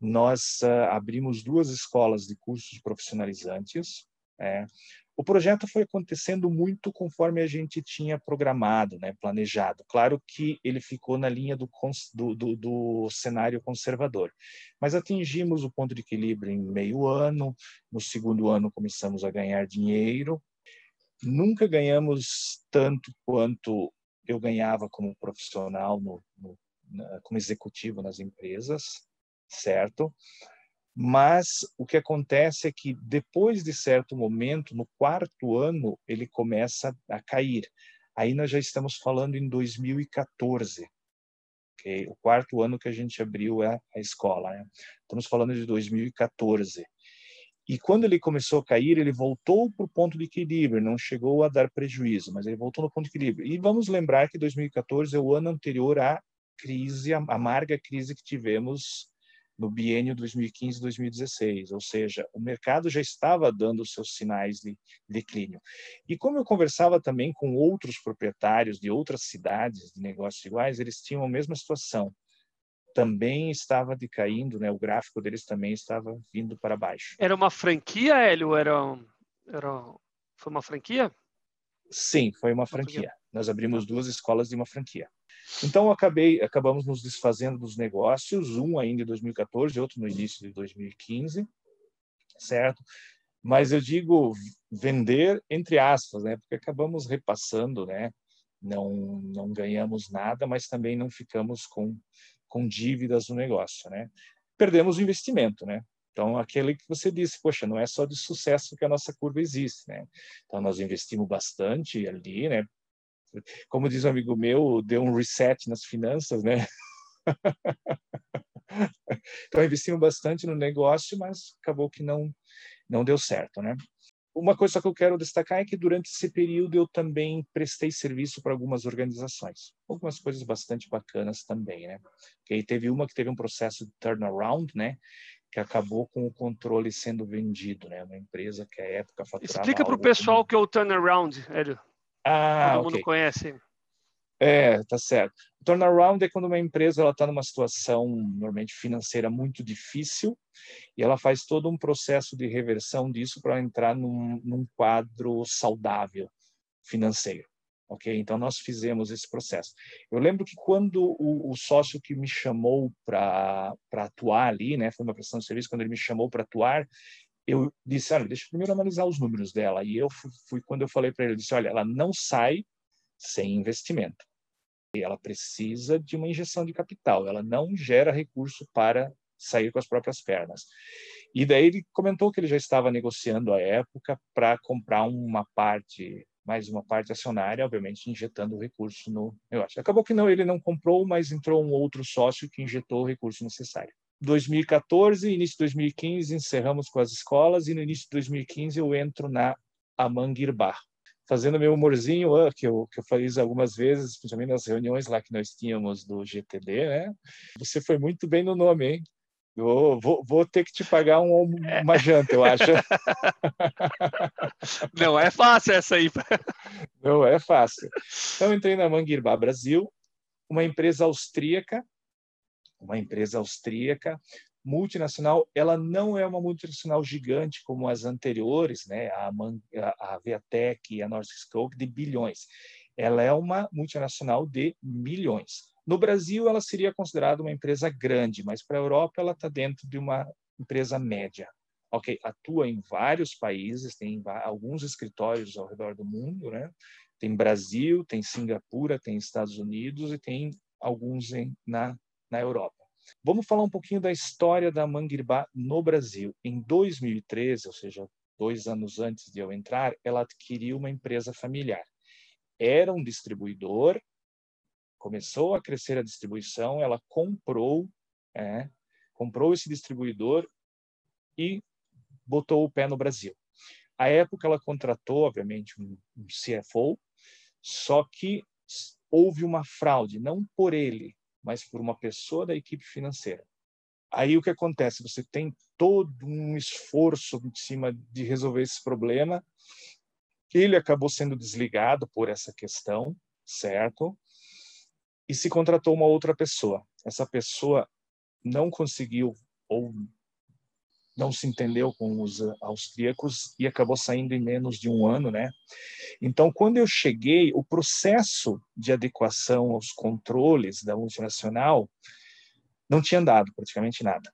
Nós uh, abrimos duas escolas de cursos profissionalizantes, é, o projeto foi acontecendo muito conforme a gente tinha programado, né, planejado. Claro que ele ficou na linha do, do, do, do, cenário conservador, mas atingimos o ponto de equilíbrio em meio ano. No segundo ano começamos a ganhar dinheiro. Nunca ganhamos tanto quanto eu ganhava como profissional, no, no, na, como executivo nas empresas, certo? Mas o que acontece é que depois de certo momento, no quarto ano, ele começa a cair. Aí nós já estamos falando em 2014, okay? o quarto ano que a gente abriu a, a escola. Né? Estamos falando de 2014. E quando ele começou a cair, ele voltou para o ponto de equilíbrio, não chegou a dar prejuízo, mas ele voltou no ponto de equilíbrio. E vamos lembrar que 2014 é o ano anterior à crise, a amarga crise que tivemos no biênio 2015-2016, ou seja, o mercado já estava dando seus sinais de declínio. E como eu conversava também com outros proprietários de outras cidades de negócios iguais, eles tinham a mesma situação. Também estava decaindo, né? O gráfico deles também estava vindo para baixo. Era uma franquia, Hélio? Era, era foi uma franquia? Sim, foi uma franquia. Nós abrimos tá. duas escolas de uma franquia. Então acabei, acabamos nos desfazendo dos negócios, um ainda em 2014, outro no início de 2015. certo? Mas eu digo vender entre aspas, né? Porque acabamos repassando, né? Não, não ganhamos nada, mas também não ficamos com, com dívidas no negócio, né? Perdemos o investimento, né? Então, aquele que você disse, poxa, não é só de sucesso que a nossa curva existe, né? Então, nós investimos bastante ali, né? Como diz um amigo meu, deu um reset nas finanças, né? então, investimos bastante no negócio, mas acabou que não, não deu certo, né? Uma coisa que eu quero destacar é que durante esse período eu também prestei serviço para algumas organizações, algumas coisas bastante bacanas também, né? Que teve uma que teve um processo de turnaround, né? que acabou com o controle sendo vendido, né? Uma empresa que à época faturava Explica para o pessoal como... que é o turnaround, Hélio. Ah, Todo okay. mundo conhece. É, tá certo. Turnaround é quando uma empresa ela está numa situação normalmente financeira muito difícil e ela faz todo um processo de reversão disso para entrar num, num quadro saudável financeiro. Ok, então nós fizemos esse processo. Eu lembro que quando o, o sócio que me chamou para atuar ali, né, foi uma prestação de serviço, quando ele me chamou para atuar, eu disse, olha, deixa eu primeiro analisar os números dela. E eu fui, fui quando eu falei para ele, eu disse, olha, ela não sai sem investimento. E ela precisa de uma injeção de capital. Ela não gera recurso para sair com as próprias pernas. E daí ele comentou que ele já estava negociando à época para comprar uma parte mais uma parte acionária, obviamente injetando recurso no negócio. Acabou que não, ele não comprou, mas entrou um outro sócio que injetou o recurso necessário. 2014, início de 2015, encerramos com as escolas e no início de 2015 eu entro na Amanguirbá, fazendo meu humorzinho, uh, que eu, que eu fiz algumas vezes, principalmente nas reuniões lá que nós tínhamos do GTD, né? Você foi muito bem no nome, hein? Vou, vou, vou, ter que te pagar um, uma janta, eu acho. Não é fácil essa aí. Não é fácil. Então, entrei na Manguirbá Brasil, uma empresa austríaca, uma empresa austríaca multinacional. Ela não é uma multinacional gigante como as anteriores, né? a, Man, a, a Viatec e a de bilhões. Ela é uma multinacional de milhões. No Brasil, ela seria considerada uma empresa grande, mas para a Europa, ela está dentro de uma empresa média. Ok, atua em vários países, tem alguns escritórios ao redor do mundo, né? Tem Brasil, tem Singapura, tem Estados Unidos e tem alguns em, na, na Europa. Vamos falar um pouquinho da história da Manguirbá no Brasil. Em 2013, ou seja, dois anos antes de eu entrar, ela adquiriu uma empresa familiar. Era um distribuidor começou a crescer a distribuição, ela comprou, é, comprou esse distribuidor e botou o pé no Brasil. À época, ela contratou, obviamente, um CFO, só que houve uma fraude, não por ele, mas por uma pessoa da equipe financeira. Aí o que acontece? Você tem todo um esforço em cima de resolver esse problema. Ele acabou sendo desligado por essa questão, certo? e se contratou uma outra pessoa. Essa pessoa não conseguiu ou não se entendeu com os austríacos e acabou saindo em menos de um ano, né? Então, quando eu cheguei, o processo de adequação aos controles da multinacional não tinha dado praticamente nada.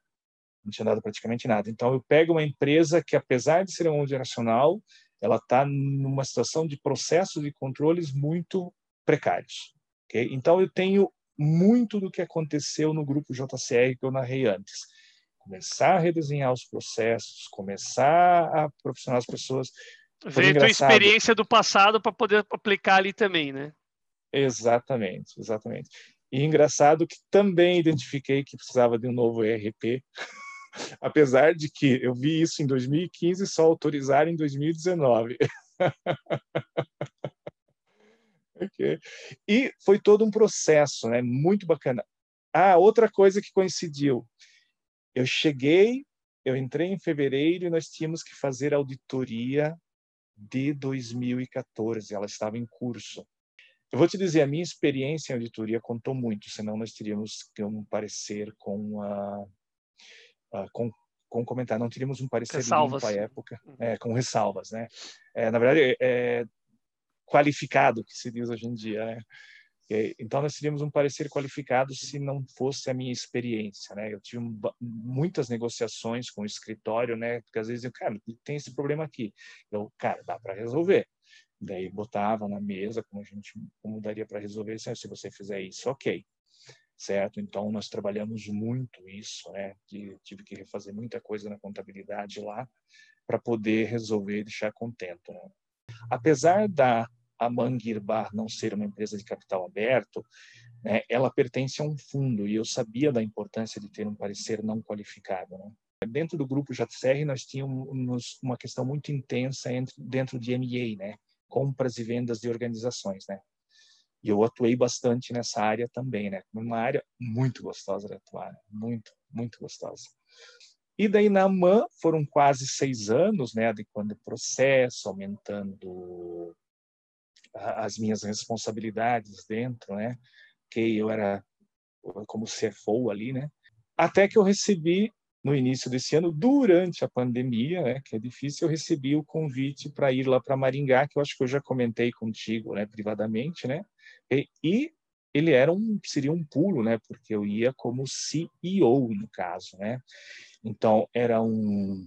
Não tinha dado praticamente nada. Então, eu pego uma empresa que, apesar de ser uma multinacional, ela está numa situação de processo de controles muito precários. Okay? Então, eu tenho muito do que aconteceu no grupo JCR que eu narrei antes. Começar a redesenhar os processos, começar a profissionalizar as pessoas. Ver a tua experiência do passado para poder aplicar ali também, né? Exatamente, exatamente. E engraçado que também identifiquei que precisava de um novo ERP, apesar de que eu vi isso em 2015 e só autorizar em 2019. Okay. E foi todo um processo, né? Muito bacana. Ah, outra coisa que coincidiu. Eu cheguei, eu entrei em fevereiro e nós tínhamos que fazer auditoria de 2014. Ela estava em curso. Eu vou te dizer, a minha experiência em auditoria contou muito, senão nós teríamos que um parecer com a, a com, com comentário, não teríamos um parecer ressalvas. limpo à época, uhum. é, com ressalvas, né? É, na verdade, é, qualificado, que se diz hoje em dia. Né? Então, nós teríamos um parecer qualificado se não fosse a minha experiência, né? Eu tive muitas negociações com o escritório, né? Porque às vezes eu, cara, tem esse problema aqui. Eu, cara, dá para resolver. Daí botava na mesa como a gente como daria para resolver isso. Se você fizer isso, ok, certo? Então nós trabalhamos muito isso, né? tive que refazer muita coisa na contabilidade lá para poder resolver e deixar contento. Né? Apesar da a Manguirbar não ser uma empresa de capital aberto, né, ela pertence a um fundo e eu sabia da importância de ter um parecer não qualificado. Né? Dentro do grupo JCR, nós tínhamos uma questão muito intensa entre, dentro de MA, né? compras e vendas de organizações. Né? E eu atuei bastante nessa área também, né? uma área muito gostosa de atuar, né? muito, muito gostosa. E daí na AMAN foram quase seis anos, né, adequando o processo, aumentando as minhas responsabilidades dentro, né? Que eu era como CFO ali, né? Até que eu recebi no início desse ano, durante a pandemia, né, que é difícil, eu recebi o convite para ir lá para Maringá, que eu acho que eu já comentei contigo, né, privadamente, né? E, e ele era um seria um pulo, né, porque eu ia como CEO no caso, né? Então era um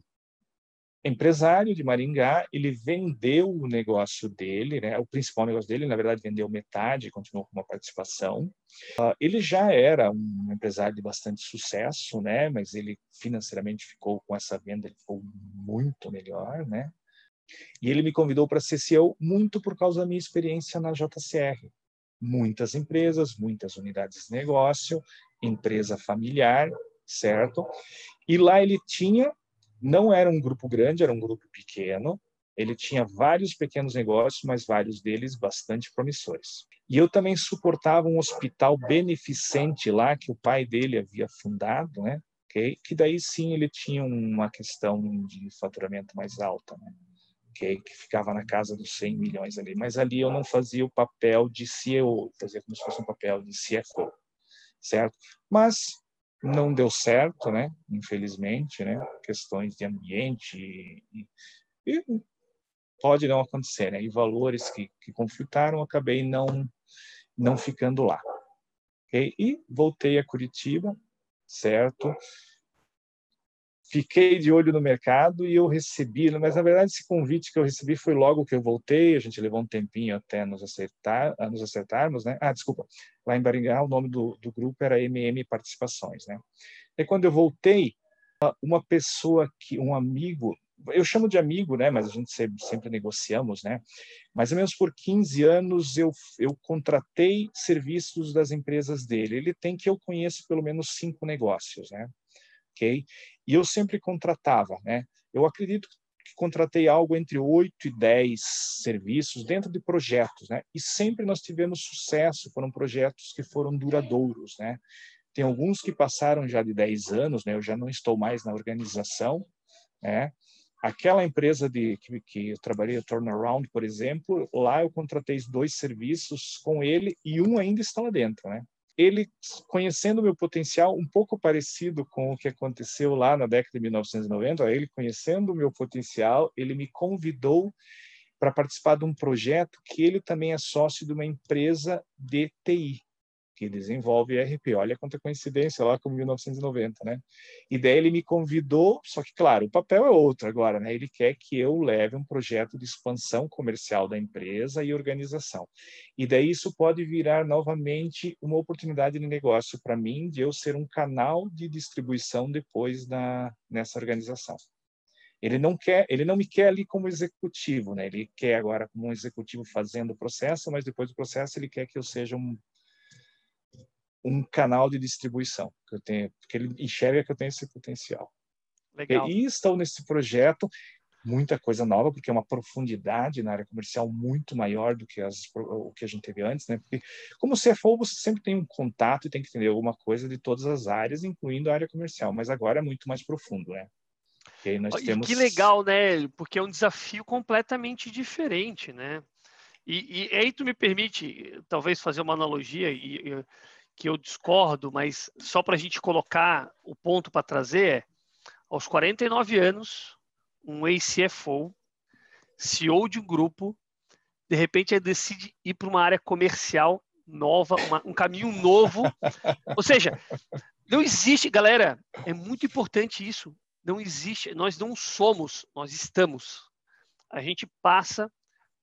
empresário de Maringá, ele vendeu o negócio dele, né? O principal negócio dele, na verdade, vendeu metade, continuou com uma participação. Uh, ele já era um empresário de bastante sucesso, né? Mas ele financeiramente ficou com essa venda, ele ficou muito melhor, né? E ele me convidou para ser CEO muito por causa da minha experiência na JCR. Muitas empresas, muitas unidades de negócio, empresa familiar, certo? E lá ele tinha não era um grupo grande, era um grupo pequeno. Ele tinha vários pequenos negócios, mas vários deles bastante promissores. E eu também suportava um hospital beneficente lá que o pai dele havia fundado, né? Okay? Que daí sim ele tinha uma questão de faturamento mais alta, né? Okay? Que ficava na casa dos 100 milhões ali. Mas ali eu não fazia o papel de CEO, fazia como se fosse um papel de CFO, certo? Mas não deu certo, né? Infelizmente, né? Questões de ambiente e, e pode não acontecer, né? E valores que, que conflitaram, acabei não não ficando lá. Okay? E voltei a Curitiba, certo? Fiquei de olho no mercado e eu recebi, mas na verdade esse convite que eu recebi foi logo que eu voltei, a gente levou um tempinho até nos acertar, nos acertarmos, né? Ah, desculpa, lá em Baringá o nome do, do grupo era MM Participações, né? E quando eu voltei, uma pessoa que, um amigo, eu chamo de amigo, né? Mas a gente sempre, sempre negociamos, né? Mais ou menos por 15 anos eu, eu contratei serviços das empresas dele. Ele tem que eu conheço pelo menos cinco negócios, né? Ok? E eu sempre contratava, né? Eu acredito que contratei algo entre 8 e 10 serviços dentro de projetos, né? E sempre nós tivemos sucesso, foram projetos que foram duradouros, né? Tem alguns que passaram já de 10 anos, né? Eu já não estou mais na organização, né? Aquela empresa de que, que eu trabalhei, a Turnaround, por exemplo, lá eu contratei dois serviços com ele e um ainda está lá dentro, né? Ele conhecendo o meu potencial, um pouco parecido com o que aconteceu lá na década de 1990, ele conhecendo o meu potencial, ele me convidou para participar de um projeto que ele também é sócio de uma empresa de TI que desenvolve ERP. Olha quanta coincidência lá com 1990, né? E daí ele me convidou, só que, claro, o papel é outro agora, né? Ele quer que eu leve um projeto de expansão comercial da empresa e organização. E daí isso pode virar novamente uma oportunidade de negócio para mim, de eu ser um canal de distribuição depois da, nessa organização. Ele não quer, ele não me quer ali como executivo, né? Ele quer agora como um executivo fazendo o processo, mas depois do processo ele quer que eu seja um um canal de distribuição que eu tenho, porque ele enxerga que eu tenho esse potencial. Legal. E, estou nesse projeto muita coisa nova, porque é uma profundidade na área comercial muito maior do que as, o que a gente teve antes, né? Porque como CFO, você sempre tem um contato e tem que entender alguma coisa de todas as áreas, incluindo a área comercial, mas agora é muito mais profundo, né? E nós temos... Que legal, né? Porque é um desafio completamente diferente, né? E, e aí tu me permite, talvez, fazer uma analogia, e, e que eu discordo, mas só para a gente colocar o ponto para trazer é, aos 49 anos, um ex-CFO, CEO de um grupo, de repente decide ir para uma área comercial nova, uma, um caminho novo. Ou seja, não existe, galera, é muito importante isso. Não existe, nós não somos, nós estamos. A gente passa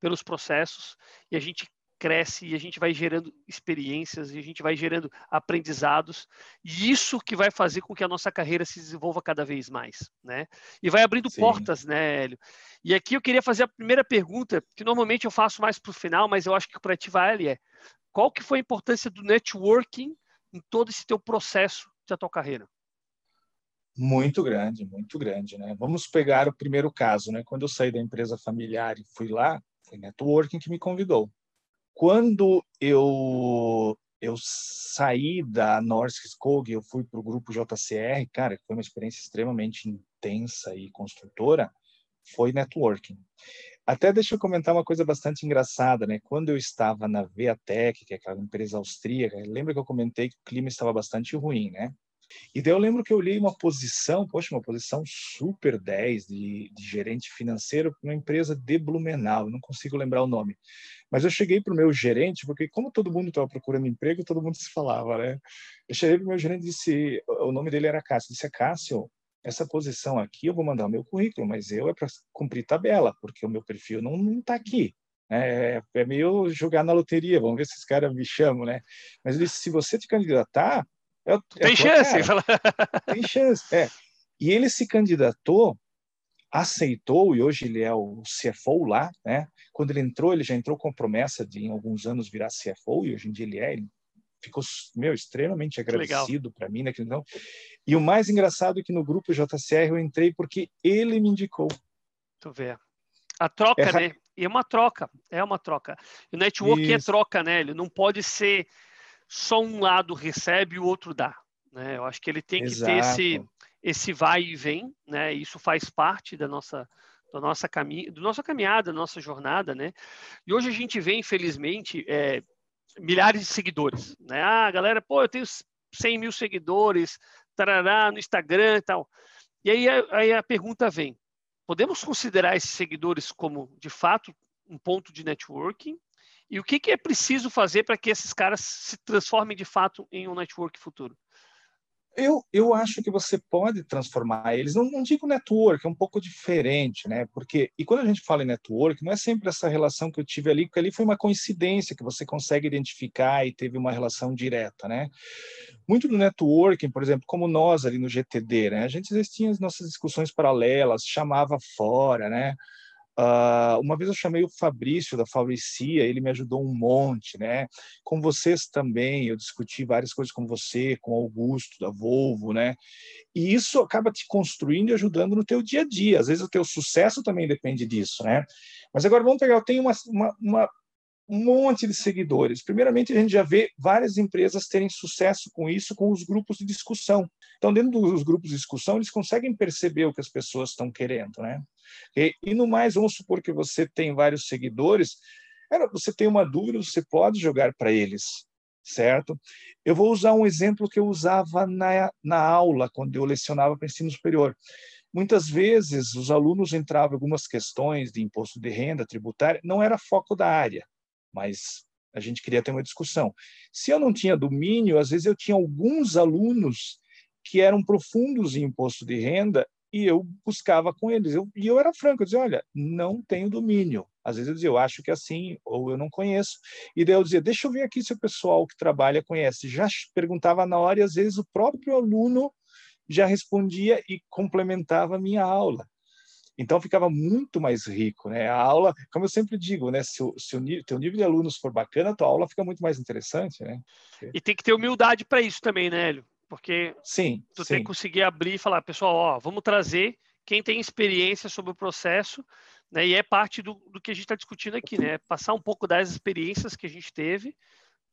pelos processos e a gente cresce e a gente vai gerando experiências e a gente vai gerando aprendizados e isso que vai fazer com que a nossa carreira se desenvolva cada vez mais, né? E vai abrindo Sim. portas, né, Hélio? E aqui eu queria fazer a primeira pergunta, que normalmente eu faço mais para o final, mas eu acho que para ti vale é qual que foi a importância do networking em todo esse teu processo da tua carreira? Muito grande, muito grande, né? Vamos pegar o primeiro caso, né? Quando eu saí da empresa familiar e fui lá, foi networking que me convidou. Quando eu eu saí da Norsk Skog, eu fui para o grupo JCR, cara, foi uma experiência extremamente intensa e construtora, foi networking. Até deixa eu comentar uma coisa bastante engraçada, né? Quando eu estava na Veatec, que é aquela empresa austríaca, lembra que eu comentei que o clima estava bastante ruim, né? E daí eu lembro que eu olhei uma posição, poxa, uma posição super 10 de, de gerente financeiro para uma empresa de Blumenau, não consigo lembrar o nome. Mas eu cheguei para o meu gerente, porque como todo mundo estava procurando emprego, todo mundo se falava, né? Eu cheguei para o meu gerente e disse, o nome dele era Cássio, disse, Cássio, essa posição aqui eu vou mandar o meu currículo, mas eu é para cumprir tabela, porque o meu perfil não está aqui. É, é meio jogar na loteria, vamos ver se esses caras me chamam, né? Mas ele disse, se você te candidatar, é, tem chance. Tem chance, é. E ele se candidatou, aceitou, e hoje ele é o CFO lá, né? Quando ele entrou, ele já entrou com promessa de em alguns anos virar CFO, e hoje em dia ele é, ele ficou, meu, extremamente agradecido para mim naquele né, então. E o mais engraçado é que no grupo JCR eu entrei porque ele me indicou. Tu vê. A troca, é... né? E é uma troca, é uma troca. O network é Isso. é troca, né? Ele não pode ser só um lado recebe e o outro dá. Né? Eu acho que ele tem Exato. que ter esse, esse vai e vem, né? Isso faz parte da nossa da nossa caminho, da nossa caminhada, da nossa jornada, né? E hoje a gente vê, infelizmente, é, milhares de seguidores, né? Ah, galera, pô, eu tenho 100 mil seguidores, tarará, no Instagram e tal. E aí, aí a pergunta vem: podemos considerar esses seguidores como, de fato, um ponto de networking? E o que, que é preciso fazer para que esses caras se transformem de fato em um network futuro? Eu, eu acho que você pode transformar eles. Não, não digo network, é um pouco diferente, né? Porque, e quando a gente fala em network, não é sempre essa relação que eu tive ali, porque ali foi uma coincidência que você consegue identificar e teve uma relação direta, né? Muito do networking, por exemplo, como nós ali no GTD, né? A gente às vezes tinha as nossas discussões paralelas, chamava fora, né? Uh, uma vez eu chamei o Fabrício da Fabricia, ele me ajudou um monte, né? Com vocês também, eu discuti várias coisas com você, com Augusto da Volvo, né? E isso acaba te construindo e ajudando no teu dia a dia. Às vezes o teu sucesso também depende disso, né? Mas agora vamos pegar, eu tenho uma, uma, uma um monte de seguidores. Primeiramente, a gente já vê várias empresas terem sucesso com isso, com os grupos de discussão. Então, dentro dos grupos de discussão, eles conseguem perceber o que as pessoas estão querendo, né? E, e no mais, vamos supor que você tem vários seguidores, você tem uma dúvida, você pode jogar para eles, certo? Eu vou usar um exemplo que eu usava na, na aula, quando eu lecionava para ensino superior. Muitas vezes, os alunos entravam em algumas questões de imposto de renda tributária, não era foco da área, mas a gente queria ter uma discussão. Se eu não tinha domínio, às vezes eu tinha alguns alunos que eram profundos em imposto de renda e eu buscava com eles. Eu, e eu era franco, eu dizia, olha, não tenho domínio. Às vezes eu dizia, eu acho que é assim, ou eu não conheço. E daí eu dizia, deixa eu ver aqui se o pessoal que trabalha conhece. Já perguntava na hora e às vezes o próprio aluno já respondia e complementava a minha aula. Então ficava muito mais rico, né? A aula, como eu sempre digo, né? Se o, se o teu nível de alunos for bacana, a tua aula fica muito mais interessante, né? E tem que ter humildade para isso também, né, Hélio? Porque sim, tu sim. tem que conseguir abrir e falar, pessoal, ó, vamos trazer quem tem experiência sobre o processo, né? E é parte do, do que a gente está discutindo aqui, né? Passar um pouco das experiências que a gente teve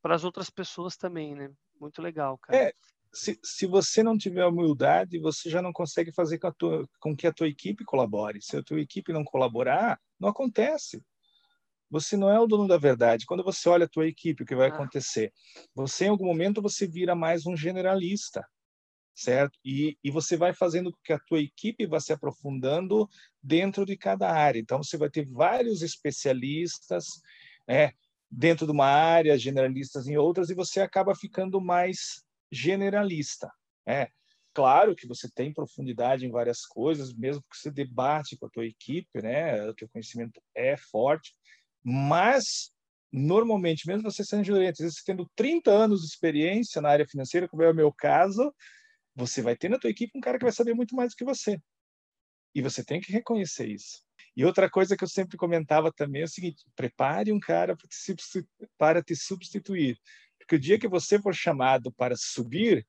para as outras pessoas também, né? Muito legal, cara. É, se, se você não tiver humildade, você já não consegue fazer com, tua, com que a tua equipe colabore. Se a tua equipe não colaborar, não acontece. Você não é o dono da verdade. Quando você olha a tua equipe, o que vai ah. acontecer? Você, em algum momento, você vira mais um generalista, certo? E, e você vai fazendo com que a tua equipe vá se aprofundando dentro de cada área. Então, você vai ter vários especialistas, né? dentro de uma área, generalistas em outras, e você acaba ficando mais generalista. É claro que você tem profundidade em várias coisas, mesmo que você debate com a tua equipe, né? O teu conhecimento é forte, mas normalmente, mesmo você sendo gerente, você tendo 30 anos de experiência na área financeira, como é o meu caso, você vai ter na tua equipe um cara que vai saber muito mais do que você. E você tem que reconhecer isso. E outra coisa que eu sempre comentava também é o seguinte: prepare um cara para te, para te substituir. Porque o dia que você for chamado para subir,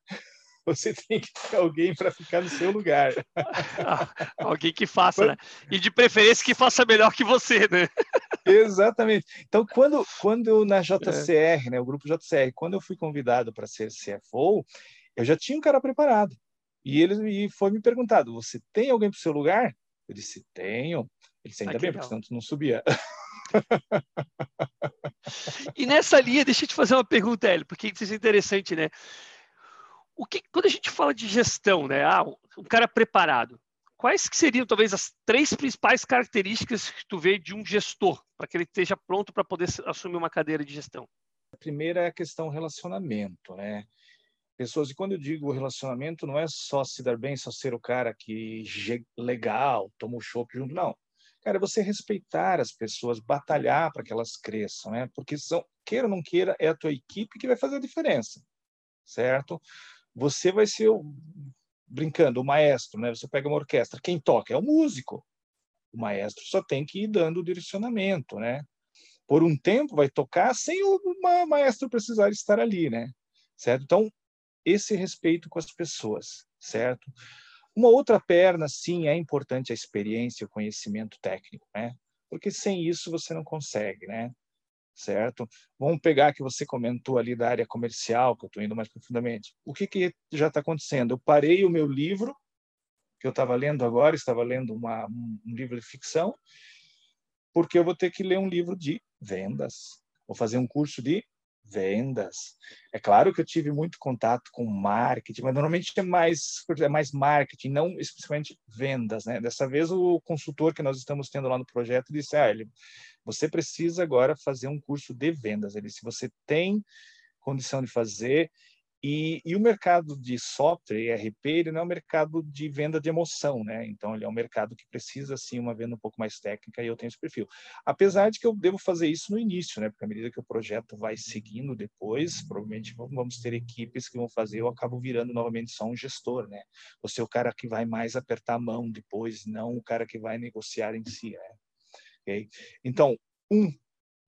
você tem que ter alguém para ficar no seu lugar. alguém que faça, né? E de preferência que faça melhor que você, né? Exatamente. Então, quando, quando eu, na JCR, é. né, o grupo JCR, quando eu fui convidado para ser CFO, eu já tinha um cara preparado. E ele e foi me perguntado: você tem alguém para o seu lugar? Eu disse: tenho. Ele disse: ainda ah, bem, legal. porque senão tu não subia. E nessa linha, deixa eu te fazer uma pergunta, Hélio, porque isso é interessante, né? O que, quando a gente fala de gestão, né? Ah, um cara preparado, quais que seriam talvez as três principais características que tu vê de um gestor para que ele esteja pronto para poder assumir uma cadeira de gestão? A primeira é a questão relacionamento, né? Pessoas, e quando eu digo relacionamento, não é só se dar bem, só ser o cara que legal, toma o chopp junto, não. Cara, é você respeitar as pessoas, batalhar para que elas cresçam, né? Porque são, queira ou não queira, é a tua equipe que vai fazer a diferença, certo? Você vai ser, o, brincando, o maestro, né? Você pega uma orquestra, quem toca é o músico. O maestro só tem que ir dando o direcionamento, né? Por um tempo vai tocar sem o maestro precisar estar ali, né? Certo? Então, esse respeito com as pessoas, certo? Uma outra perna, sim, é importante a experiência, o conhecimento técnico, né? Porque sem isso você não consegue, né? Certo? Vamos pegar que você comentou ali da área comercial, que eu estou indo mais profundamente. O que, que já está acontecendo? Eu parei o meu livro, que eu estava lendo agora, estava lendo uma, um livro de ficção, porque eu vou ter que ler um livro de vendas. Vou fazer um curso de vendas. É claro que eu tive muito contato com marketing, mas normalmente é mais, é mais marketing, não especificamente vendas. Né? Dessa vez, o consultor que nós estamos tendo lá no projeto disse: ah, ele, você precisa agora fazer um curso de vendas. Ele disse: você tem condição de fazer e, e, o mercado de software e RP, ele não é um mercado de venda de emoção, né? Então, ele é um mercado que precisa, sim, uma venda um pouco mais técnica e eu tenho esse perfil. Apesar de que eu devo fazer isso no início, né? Porque à medida que o projeto vai seguindo depois, provavelmente vamos ter equipes que vão fazer, eu acabo virando novamente só um gestor, né? Você é o cara que vai mais apertar a mão depois, não o cara que vai negociar em si, né? Okay? Então, um,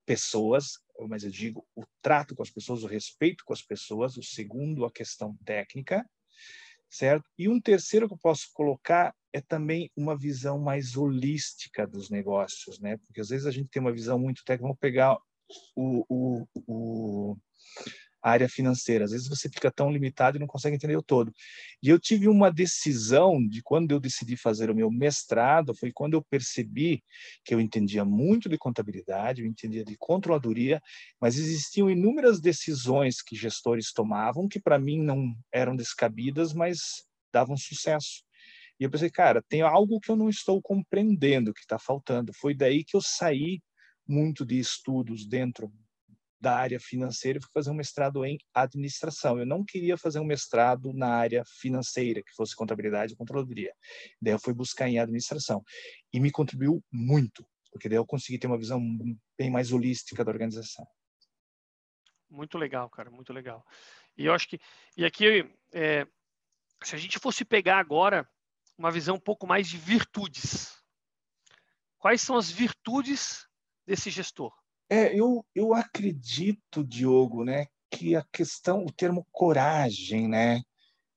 pessoas, mas eu digo o trato com as pessoas, o respeito com as pessoas. O segundo, a questão técnica, certo? E um terceiro que eu posso colocar é também uma visão mais holística dos negócios, né? Porque às vezes a gente tem uma visão muito técnica. Vamos pegar o, o, o área financeira. Às vezes você fica tão limitado e não consegue entender o todo. E eu tive uma decisão de quando eu decidi fazer o meu mestrado, foi quando eu percebi que eu entendia muito de contabilidade, eu entendia de controladoria, mas existiam inúmeras decisões que gestores tomavam que para mim não eram descabidas, mas davam sucesso. E eu pensei, cara, tem algo que eu não estou compreendendo, que está faltando. Foi daí que eu saí muito de estudos dentro da área financeira e fui fazer um mestrado em administração. Eu não queria fazer um mestrado na área financeira, que fosse contabilidade e controladoria. Daí eu fui buscar em administração. E me contribuiu muito, porque daí eu consegui ter uma visão bem mais holística da organização. Muito legal, cara, muito legal. E eu acho que, e aqui, é, se a gente fosse pegar agora uma visão um pouco mais de virtudes, quais são as virtudes desse gestor? É, eu, eu acredito, Diogo, né, que a questão, o termo coragem, né,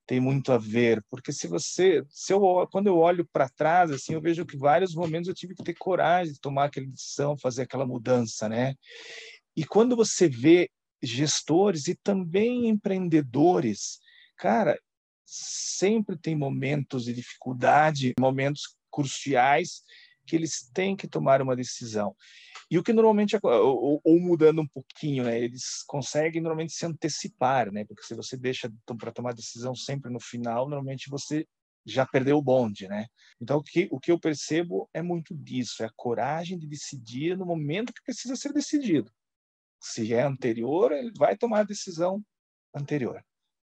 tem muito a ver, porque se você, se eu, quando eu olho para trás, assim, eu vejo que vários momentos eu tive que ter coragem de tomar aquela decisão, fazer aquela mudança, né? E quando você vê gestores e também empreendedores, cara, sempre tem momentos de dificuldade, momentos cruciais que eles têm que tomar uma decisão. E o que normalmente, ou, ou mudando um pouquinho, né, eles conseguem normalmente se antecipar, né, porque se você deixa para tomar decisão sempre no final, normalmente você já perdeu o bonde, né? Então, o que, o que eu percebo é muito disso, é a coragem de decidir no momento que precisa ser decidido. se é anterior, ele vai tomar a decisão anterior.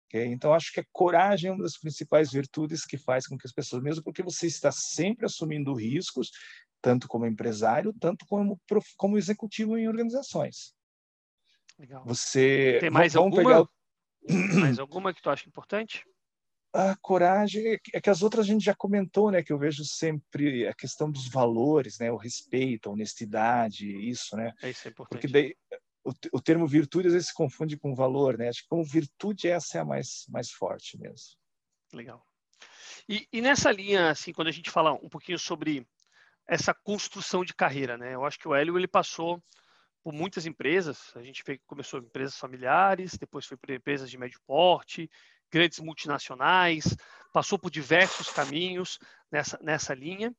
Okay? Então, acho que a coragem é uma das principais virtudes que faz com que as pessoas, mesmo porque você está sempre assumindo riscos, tanto como empresário, tanto como, como executivo em organizações. Legal. Você tem mais alguma? Pegar... mais alguma que tu acha importante? A coragem é, é que as outras a gente já comentou, né? Que eu vejo sempre a questão dos valores, né? O respeito, a honestidade, isso, né? É isso é importante. Porque daí o, o termo virtude às vezes se confunde com valor, né? Acho que como virtude essa é a mais mais forte mesmo. Legal. E, e nessa linha, assim, quando a gente fala um pouquinho sobre essa construção de carreira, né? Eu acho que o Hélio ele passou por muitas empresas. A gente começou em empresas familiares, depois foi por empresas de médio porte, grandes multinacionais, passou por diversos caminhos nessa, nessa linha.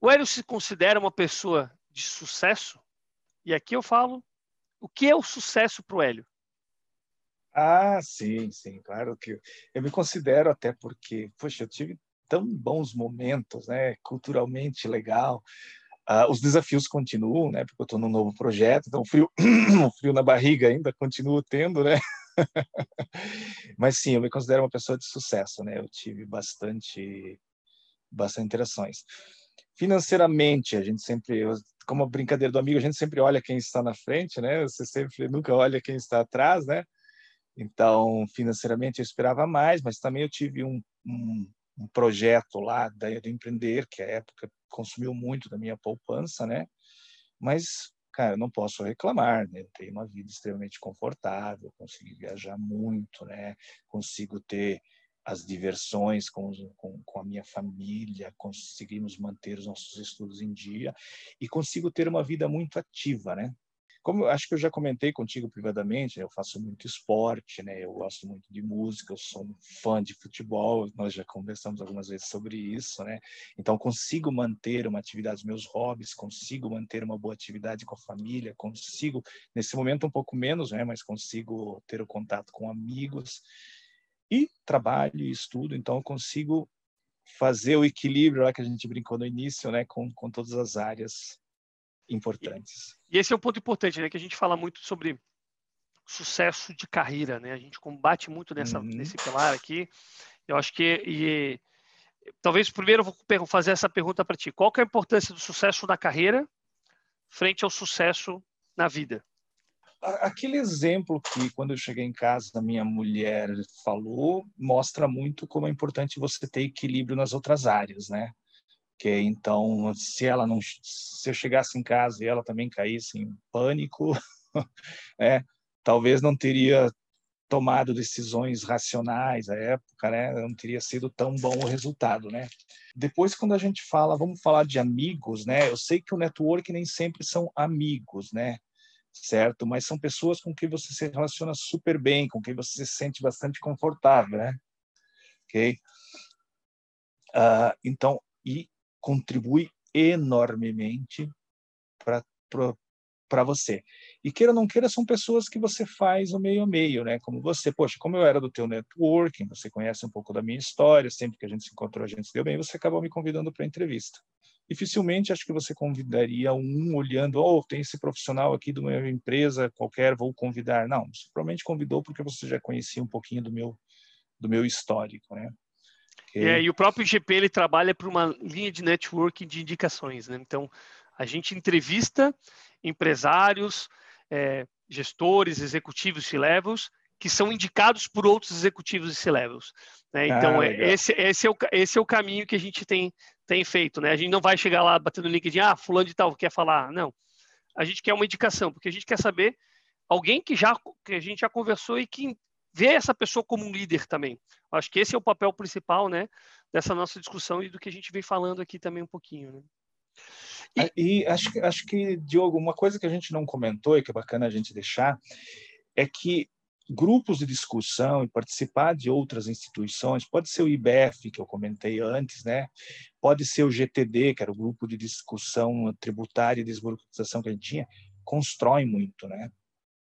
O Hélio se considera uma pessoa de sucesso? E aqui eu falo o que é o sucesso para o Hélio? Ah, sim, sim, claro que eu me considero até porque, poxa, eu tive tão bons momentos, né? Culturalmente legal. Uh, os desafios continuam, né? Porque eu estou num novo projeto, então frio, frio na barriga ainda continuo tendo, né? Mas sim, eu me considero uma pessoa de sucesso, né? Eu tive bastante, bastante interações. Financeiramente, a gente sempre, como a brincadeira do amigo, a gente sempre olha quem está na frente, né? Você sempre nunca olha quem está atrás, né? Então, financeiramente eu esperava mais, mas também eu tive um, um, um projeto lá da, do empreender, que a época consumiu muito da minha poupança, né? Mas, cara, eu não posso reclamar, né? Eu tenho uma vida extremamente confortável, consigo viajar muito, né? Consigo ter as diversões com, com, com, a minha família, conseguimos manter os nossos estudos em dia e consigo ter uma vida muito ativa, né? Como acho que eu já comentei contigo privadamente, eu faço muito esporte, né? Eu gosto muito de música, eu sou um fã de futebol, nós já conversamos algumas vezes sobre isso, né? Então consigo manter uma atividade, meus hobbies, consigo manter uma boa atividade com a família, consigo nesse momento um pouco menos, né? Mas consigo ter o contato com amigos e trabalho e estudo, então eu consigo fazer o equilíbrio lá que a gente brincou no início, né, com, com todas as áreas importantes. E, esse é um ponto importante, né, que a gente fala muito sobre sucesso de carreira, né? A gente combate muito nessa, uhum. nesse pilar aqui. Eu acho que e, talvez primeiro eu vou fazer essa pergunta para ti. Qual é a importância do sucesso na carreira frente ao sucesso na vida? aquele exemplo que quando eu cheguei em casa a minha mulher falou mostra muito como é importante você ter equilíbrio nas outras áreas, né? Que então, se ela não, se eu chegasse em casa e ela também caísse em pânico, é, talvez não teria tomado decisões racionais à época, né? Não teria sido tão bom o resultado, né? Depois, quando a gente fala, vamos falar de amigos, né? Eu sei que o network nem sempre são amigos, né? certo? Mas são pessoas com quem você se relaciona super bem, com quem você se sente bastante confortável, né? Ok? Uh, então, e contribui enormemente para você. E queira ou não queira, são pessoas que você faz o meio a meio, né? Como você, poxa, como eu era do teu networking, você conhece um pouco da minha história, sempre que a gente se encontrou, a gente se deu bem, você acabou me convidando para entrevista dificilmente acho que você convidaria um olhando, oh, tem esse profissional aqui de uma empresa qualquer, vou convidar. Não, você provavelmente convidou porque você já conhecia um pouquinho do meu do meu histórico, né? Okay. É, e o próprio GP ele trabalha por uma linha de networking de indicações, né? Então a gente entrevista empresários, é, gestores, executivos C-levels que são indicados por outros executivos e C-levels. Né? Então, ah, é, esse, esse, é o, esse é o caminho que a gente tem, tem feito. Né? A gente não vai chegar lá batendo no LinkedIn, ah, fulano de tal quer falar. Não. A gente quer uma indicação, porque a gente quer saber alguém que, já, que a gente já conversou e que vê essa pessoa como um líder também. Acho que esse é o papel principal né, dessa nossa discussão e do que a gente vem falando aqui também um pouquinho. Né? E, e acho, que, acho que, Diogo, uma coisa que a gente não comentou e que é bacana a gente deixar é que grupos de discussão e participar de outras instituições, pode ser o IBF, que eu comentei antes, né? pode ser o GTD, que era o grupo de discussão tributária e desburocratização que a gente tinha, constrói muito, né?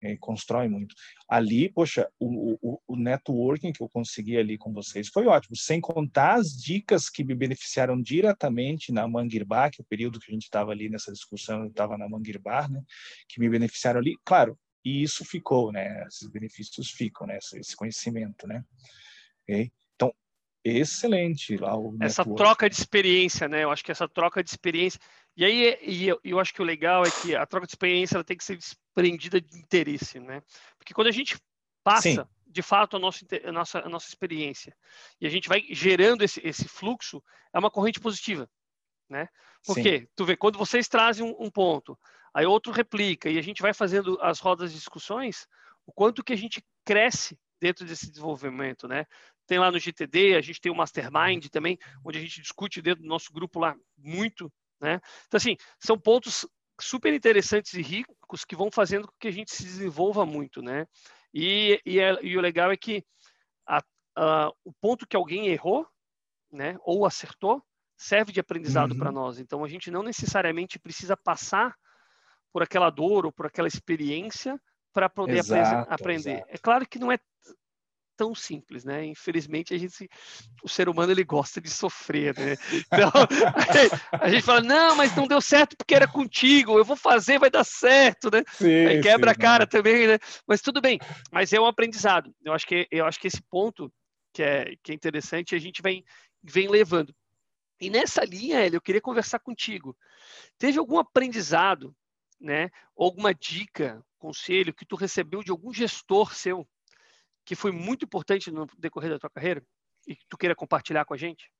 É, constrói muito. Ali, poxa, o, o, o, networking que eu consegui ali com vocês foi ótimo, sem contar as dicas que me beneficiaram diretamente na Manguirbá, que é o período que a gente estava ali nessa discussão, eu estava na Manguirbá, né, que me beneficiaram ali, claro, e isso ficou, né, esses benefícios ficam, né, esse conhecimento, né. Okay? Então, excelente lá o Essa troca de experiência, né, eu acho que essa troca de experiência, e aí e eu, eu acho que o legal é que a troca de experiência ela tem que ser desprendida de interesse, né? Porque quando a gente passa, Sim. de fato, a nossa, a, nossa, a nossa experiência e a gente vai gerando esse, esse fluxo, é uma corrente positiva, né? Porque, Sim. tu vê, quando vocês trazem um, um ponto, aí outro replica e a gente vai fazendo as rodas de discussões, o quanto que a gente cresce dentro desse desenvolvimento, né? Tem lá no GTD, a gente tem o Mastermind também, onde a gente discute dentro do nosso grupo lá muito, né? Então, assim, são pontos super interessantes e ricos que vão fazendo com que a gente se desenvolva muito, né? E, e, é, e o legal é que a, a, o ponto que alguém errou, né, ou acertou, serve de aprendizado uhum. para nós. Então a gente não necessariamente precisa passar por aquela dor ou por aquela experiência para poder exato, aprender. Exato. É claro que não é tão simples, né? Infelizmente a gente, o ser humano ele gosta de sofrer, né? Então a gente fala não, mas não deu certo porque era contigo, eu vou fazer, vai dar certo, né? Sim, Aí quebra sim, a cara também, né? Mas tudo bem, mas é um aprendizado. Eu acho que eu acho que esse ponto que é que é interessante a gente vem vem levando. E nessa linha, Hélio, eu queria conversar contigo. Teve algum aprendizado, né? Alguma dica, conselho que tu recebeu de algum gestor seu que foi muito importante no decorrer da tua carreira e que tu queira compartilhar com a gente?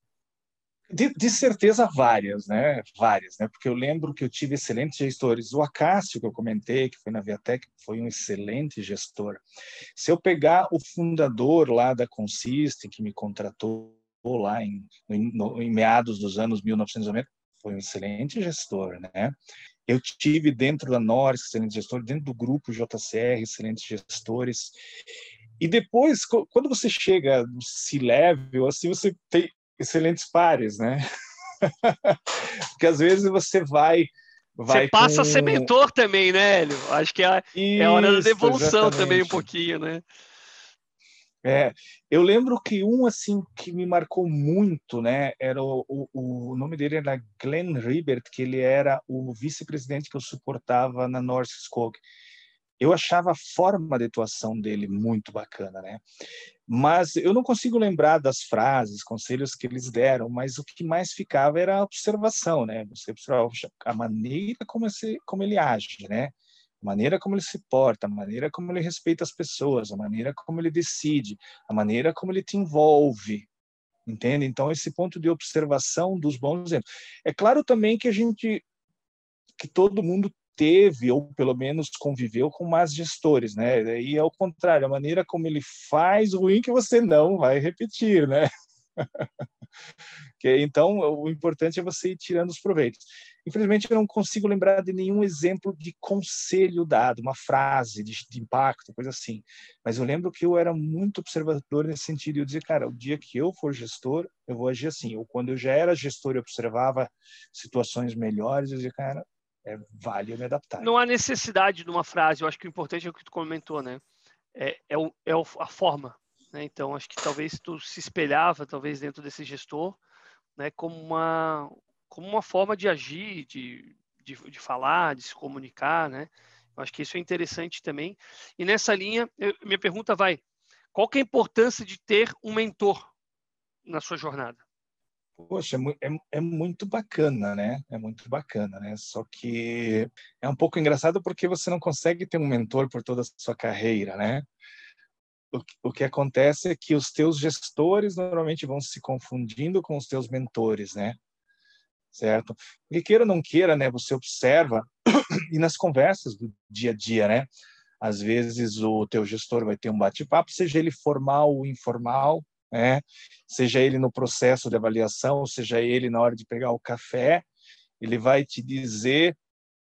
De, de, certeza várias, né? Várias, né? Porque eu lembro que eu tive excelentes gestores. O Acácio, que eu comentei, que foi na Viatec, foi um excelente gestor. Se eu pegar o fundador lá da Consistem, que me contratou lá em, no, em meados dos anos 1990, foi um excelente gestor, né? Eu tive dentro da Norris, excelente gestor, dentro do grupo JCR, excelentes gestores. E depois, quando você chega no C-level, assim, você tem excelentes pares, né? Porque às vezes você vai Vai você passa com... a ser mentor também, né, Hélio? Acho que é, Isso, é hora da devolução exatamente. também um pouquinho, né? É, eu lembro que um assim que me marcou muito, né, era o, o, o nome dele era Glenn Ribert, que ele era o vice-presidente que eu suportava na North Skog eu achava a forma de atuação dele muito bacana, né? Mas eu não consigo lembrar das frases, conselhos que eles deram, mas o que mais ficava era a observação, né? Você a maneira como, esse, como ele age, né? A maneira como ele se porta, a maneira como ele respeita as pessoas, a maneira como ele decide, a maneira como ele te envolve, entende? Então esse ponto de observação dos bons exemplos. É claro também que a gente que todo mundo teve ou pelo menos conviveu com más gestores, né? E ao contrário, a maneira como ele faz ruim que você não vai repetir, né? então, o importante é você ir tirando os proveitos. Infelizmente, eu não consigo lembrar de nenhum exemplo de conselho dado, uma frase de, de impacto, coisa assim. Mas eu lembro que eu era muito observador nesse sentido. Eu dizia, cara, o dia que eu for gestor, eu vou agir assim. Ou quando eu já era gestor e observava situações melhores, eu dizia, cara, é, vale eu me adaptar. Não há necessidade de uma frase, eu acho que o importante é o que tu comentou, né? É, é, o, é a forma. Né? Então, acho que talvez tu se espelhava, talvez, dentro desse gestor, né? como, uma, como uma forma de agir, de, de, de falar, de se comunicar, né? Eu acho que isso é interessante também. E nessa linha, eu, minha pergunta vai: qual que é a importância de ter um mentor na sua jornada? Poxa, é, é, é, muito bacana, né? É muito bacana, né? Só que é um pouco engraçado porque você não consegue ter um mentor por toda a sua carreira, né? O, o que acontece é que os teus gestores normalmente vão se confundindo com os teus mentores, né? Certo? E queira ou não queira, né? Você observa e nas conversas do dia a dia, né? Às vezes o teu gestor vai ter um bate-papo, seja ele formal ou informal, né? seja ele no processo de avaliação, seja ele na hora de pegar o café, ele vai te dizer,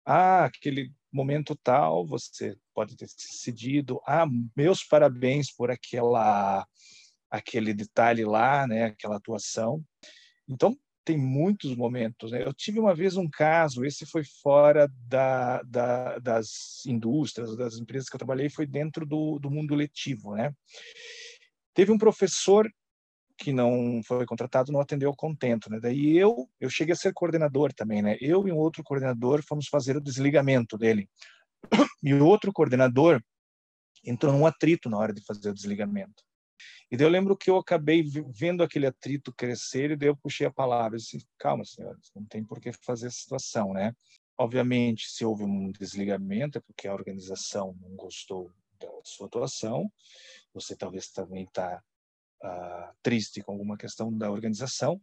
ah, aquele momento tal, você pode ter decidido, ah, meus parabéns por aquela aquele detalhe lá, né, aquela atuação. Então, tem muitos momentos. Né? Eu tive uma vez um caso, esse foi fora da, da, das indústrias, das empresas que eu trabalhei, foi dentro do, do mundo letivo. Né? Teve um professor que não foi contratado não atendeu contento, né? Daí eu eu cheguei a ser coordenador também, né? Eu e um outro coordenador fomos fazer o desligamento dele. E o outro coordenador entrou num atrito na hora de fazer o desligamento. E daí eu lembro que eu acabei vendo aquele atrito crescer e daí eu puxei a palavra e disse, calma, senhores, não tem por que fazer essa situação, né? Obviamente, se houve um desligamento é porque a organização não gostou da sua atuação, você talvez também está uh, triste com alguma questão da organização,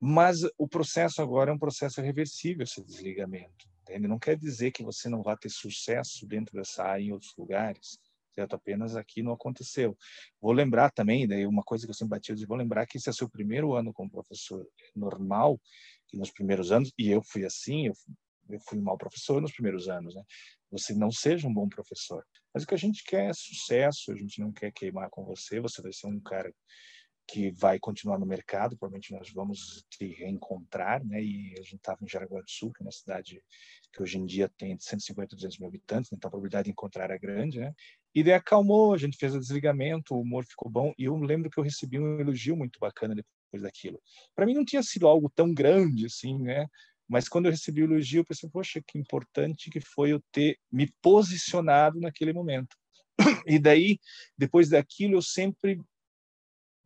mas o processo agora é um processo reversível, esse desligamento. Entende? Não quer dizer que você não vá ter sucesso dentro dessa área em outros lugares, certo? Apenas aqui não aconteceu. Vou lembrar também, daí uma coisa que eu sempre bati, eu vou lembrar que esse é seu primeiro ano como professor normal, que nos primeiros anos, e eu fui assim, eu, eu fui um mau professor nos primeiros anos, né? Você não seja um bom professor. Mas o que a gente quer é sucesso, a gente não quer queimar com você, você vai ser um cara que vai continuar no mercado, provavelmente nós vamos te reencontrar, né? E a gente estava em Jaraguá do Sul, que é uma cidade que hoje em dia tem 150, 200 mil habitantes, então a probabilidade de encontrar é grande, né? E daí acalmou, a gente fez o desligamento, o humor ficou bom, e eu lembro que eu recebi um elogio muito bacana depois daquilo. Para mim não tinha sido algo tão grande assim, né? Mas quando eu recebi o elogio, eu pensei, poxa, que importante que foi eu ter me posicionado naquele momento. E daí, depois daquilo, eu sempre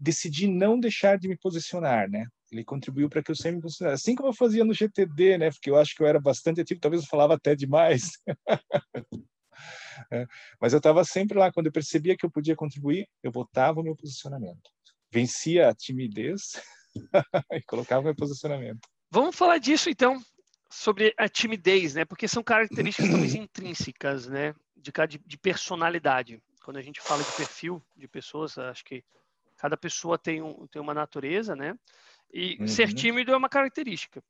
decidi não deixar de me posicionar, né? Ele contribuiu para que eu sempre me posicionasse. Assim como eu fazia no GTD, né? Porque eu acho que eu era bastante ativo, talvez eu falava até demais. é. Mas eu estava sempre lá. Quando eu percebia que eu podia contribuir, eu botava o meu posicionamento. Vencia a timidez e colocava o meu posicionamento. Vamos falar disso então, sobre a timidez, né? Porque são características talvez intrínsecas, né? De, de, de personalidade. Quando a gente fala de perfil de pessoas, acho que cada pessoa tem, um, tem uma natureza, né? E uhum. ser tímido é uma característica.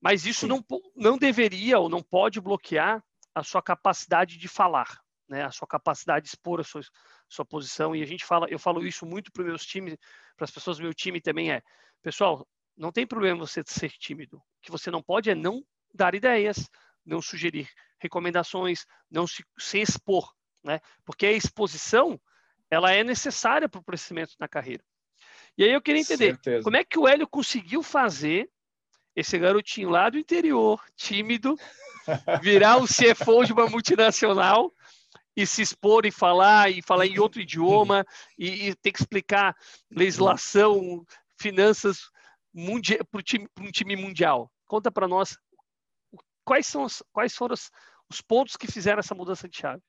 Mas isso não, não deveria ou não pode bloquear a sua capacidade de falar, né? A sua capacidade de expor a sua, sua posição. E a gente fala, eu falo isso muito para os meus times, para as pessoas do meu time também é, pessoal, não tem problema você ser tímido. O que você não pode é não dar ideias, não sugerir recomendações, não se, se expor, né? Porque a exposição ela é necessária para o crescimento na carreira. E aí eu queria entender Certeza. como é que o Hélio conseguiu fazer esse garotinho lá do interior, tímido, virar o CFO de uma multinacional e se expor e falar e falar em outro idioma e, e ter que explicar legislação, finanças para um time mundial. Conta para nós quais, são os, quais foram os, os, pontos que fizeram essa mudança de chave.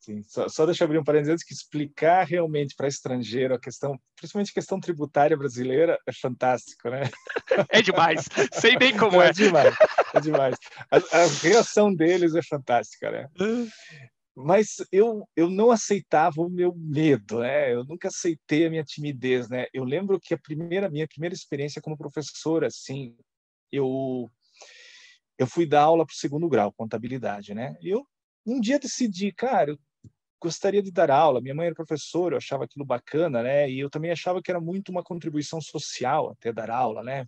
Sim, só, só deixa eu abrir um parênteses que explicar realmente para estrangeiro a questão, principalmente a questão tributária brasileira, é fantástico, né? É demais. Sei bem como é. É demais, é demais. A, a reação deles é fantástica, né? Mas eu, eu não aceitava o meu medo, né? Eu nunca aceitei a minha timidez, né? Eu lembro que a primeira minha primeira experiência como professor, assim, eu eu fui dar aula para o segundo grau, contabilidade, né? Eu um dia decidi, cara, eu gostaria de dar aula. Minha mãe era professora, eu achava aquilo bacana, né? E eu também achava que era muito uma contribuição social até dar aula, né?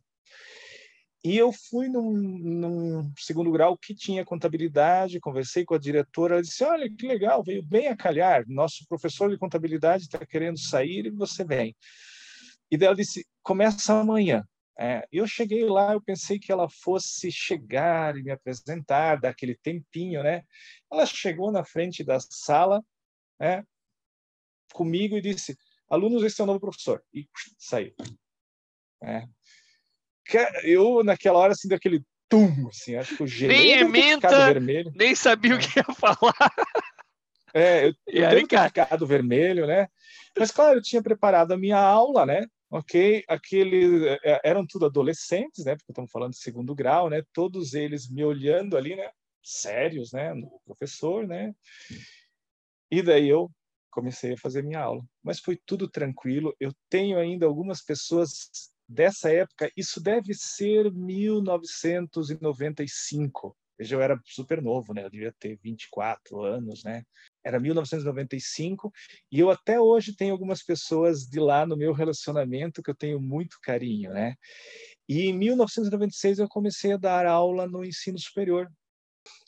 E eu fui num, num, segundo grau que tinha contabilidade, conversei com a diretora, ela disse: Olha, que legal, veio bem a calhar, nosso professor de contabilidade está querendo sair e você vem. E ela disse: Começa amanhã. É, eu cheguei lá, eu pensei que ela fosse chegar e me apresentar, dar aquele tempinho, né? Ela chegou na frente da sala, né, comigo e disse: Alunos, esse é o novo professor. E saiu. É eu naquela hora assim daquele tum, assim, acho que o gelei nem ementa, vermelho. nem sabia o que ia falar. É, eu, eu devo ter ficado vermelho, né? Mas claro, eu tinha preparado a minha aula, né? Ok, aquele é, eram tudo adolescentes, né? Porque estamos falando de segundo grau, né? Todos eles me olhando ali, né? Sérios, né? No professor, né? E daí eu comecei a fazer minha aula. Mas foi tudo tranquilo. Eu tenho ainda algumas pessoas dessa época, isso deve ser 1995. Veja, eu era super novo, né? Eu devia ter 24 anos, né? Era 1995 e eu até hoje tenho algumas pessoas de lá no meu relacionamento que eu tenho muito carinho, né? E em 1996 eu comecei a dar aula no ensino superior.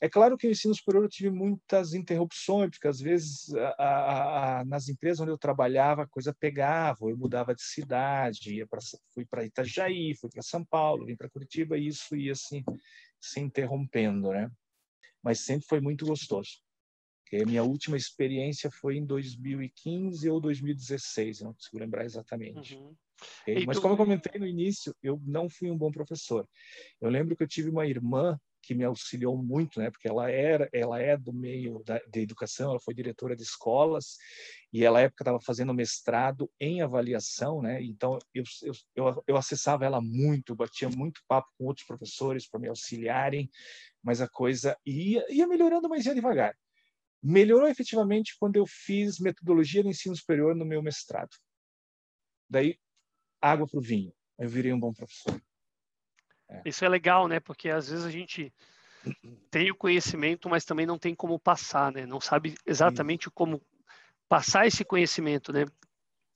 É claro que no ensino superior eu tive muitas interrupções, porque às vezes a, a, a, nas empresas onde eu trabalhava a coisa pegava, eu mudava de cidade, ia pra, fui para Itajaí, fui para São Paulo, vim para Curitiba, e isso ia assim, se interrompendo, né? Mas sempre foi muito gostoso. A minha última experiência foi em 2015 ou 2016, não consigo lembrar exatamente. Uhum. Okay? Mas como eu comentei no início, eu não fui um bom professor. Eu lembro que eu tive uma irmã que me auxiliou muito, né? Porque ela era, ela é do meio da, de educação, ela foi diretora de escolas e ela época estava fazendo mestrado em avaliação, né? Então eu, eu, eu, acessava ela muito, batia muito papo com outros professores para me auxiliarem, mas a coisa ia, ia melhorando, mas ia devagar. Melhorou efetivamente quando eu fiz metodologia do ensino superior no meu mestrado. Daí, água para o vinho. Eu virei um bom professor. É. Isso é legal, né? Porque às vezes a gente tem o conhecimento, mas também não tem como passar, né? Não sabe exatamente Sim. como passar esse conhecimento, né?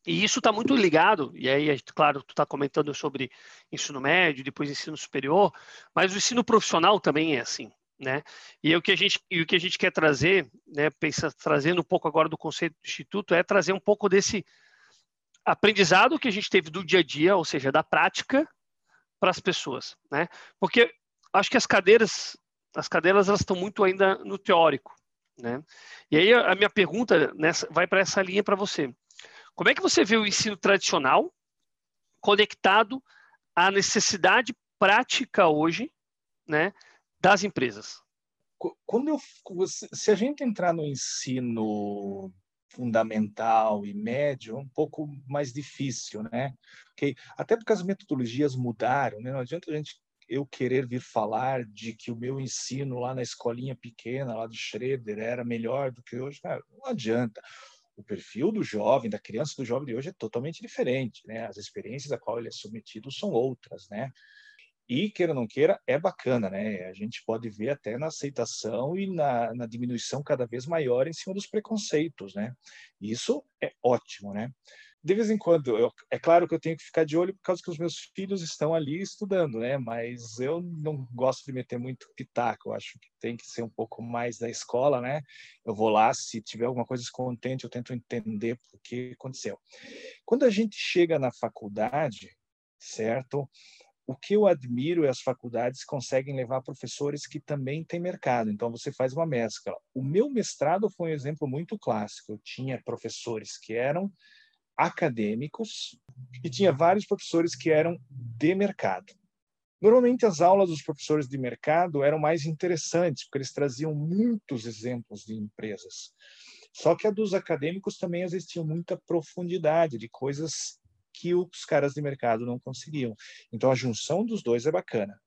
E isso está muito ligado, e aí, claro, tu está comentando sobre ensino médio, depois ensino superior, mas o ensino profissional também é assim né? E o que a gente e o que a gente quer trazer, né, pensa, trazendo um pouco agora do conceito do instituto, é trazer um pouco desse aprendizado que a gente teve do dia a dia, ou seja, da prática para as pessoas, né? Porque acho que as cadeiras, as cadeiras elas estão muito ainda no teórico, né? E aí a minha pergunta nessa vai para essa linha para você. Como é que você vê o ensino tradicional conectado à necessidade prática hoje, né? das empresas. Quando eu, se a gente entrar no ensino fundamental e médio, é um pouco mais difícil, né? Okay? Até porque as metodologias mudaram, né? Não adianta a gente eu querer vir falar de que o meu ensino lá na escolinha pequena, lá de Schroeder, era melhor do que hoje. Não adianta. O perfil do jovem, da criança do jovem de hoje é totalmente diferente, né? As experiências a qual ele é submetido são outras, né? E, queira ou não queira, é bacana, né? A gente pode ver até na aceitação e na, na diminuição cada vez maior em cima dos preconceitos, né? Isso é ótimo, né? de vez em quando, eu, é claro que eu tenho que ficar de olho por causa que os meus filhos estão ali estudando, né? Mas eu não gosto de meter muito pitaco, eu acho que tem que ser um pouco mais da escola, né? Eu vou lá, se tiver alguma coisa descontente, eu tento entender por que aconteceu. Quando a gente chega na faculdade, certo? O que eu admiro é as faculdades conseguem levar professores que também têm mercado. Então você faz uma mescla. O meu mestrado foi um exemplo muito clássico. Eu tinha professores que eram acadêmicos e tinha vários professores que eram de mercado. Normalmente as aulas dos professores de mercado eram mais interessantes, porque eles traziam muitos exemplos de empresas. Só que a dos acadêmicos também tinha muita profundidade de coisas que os caras de mercado não conseguiam. Então a junção dos dois é bacana.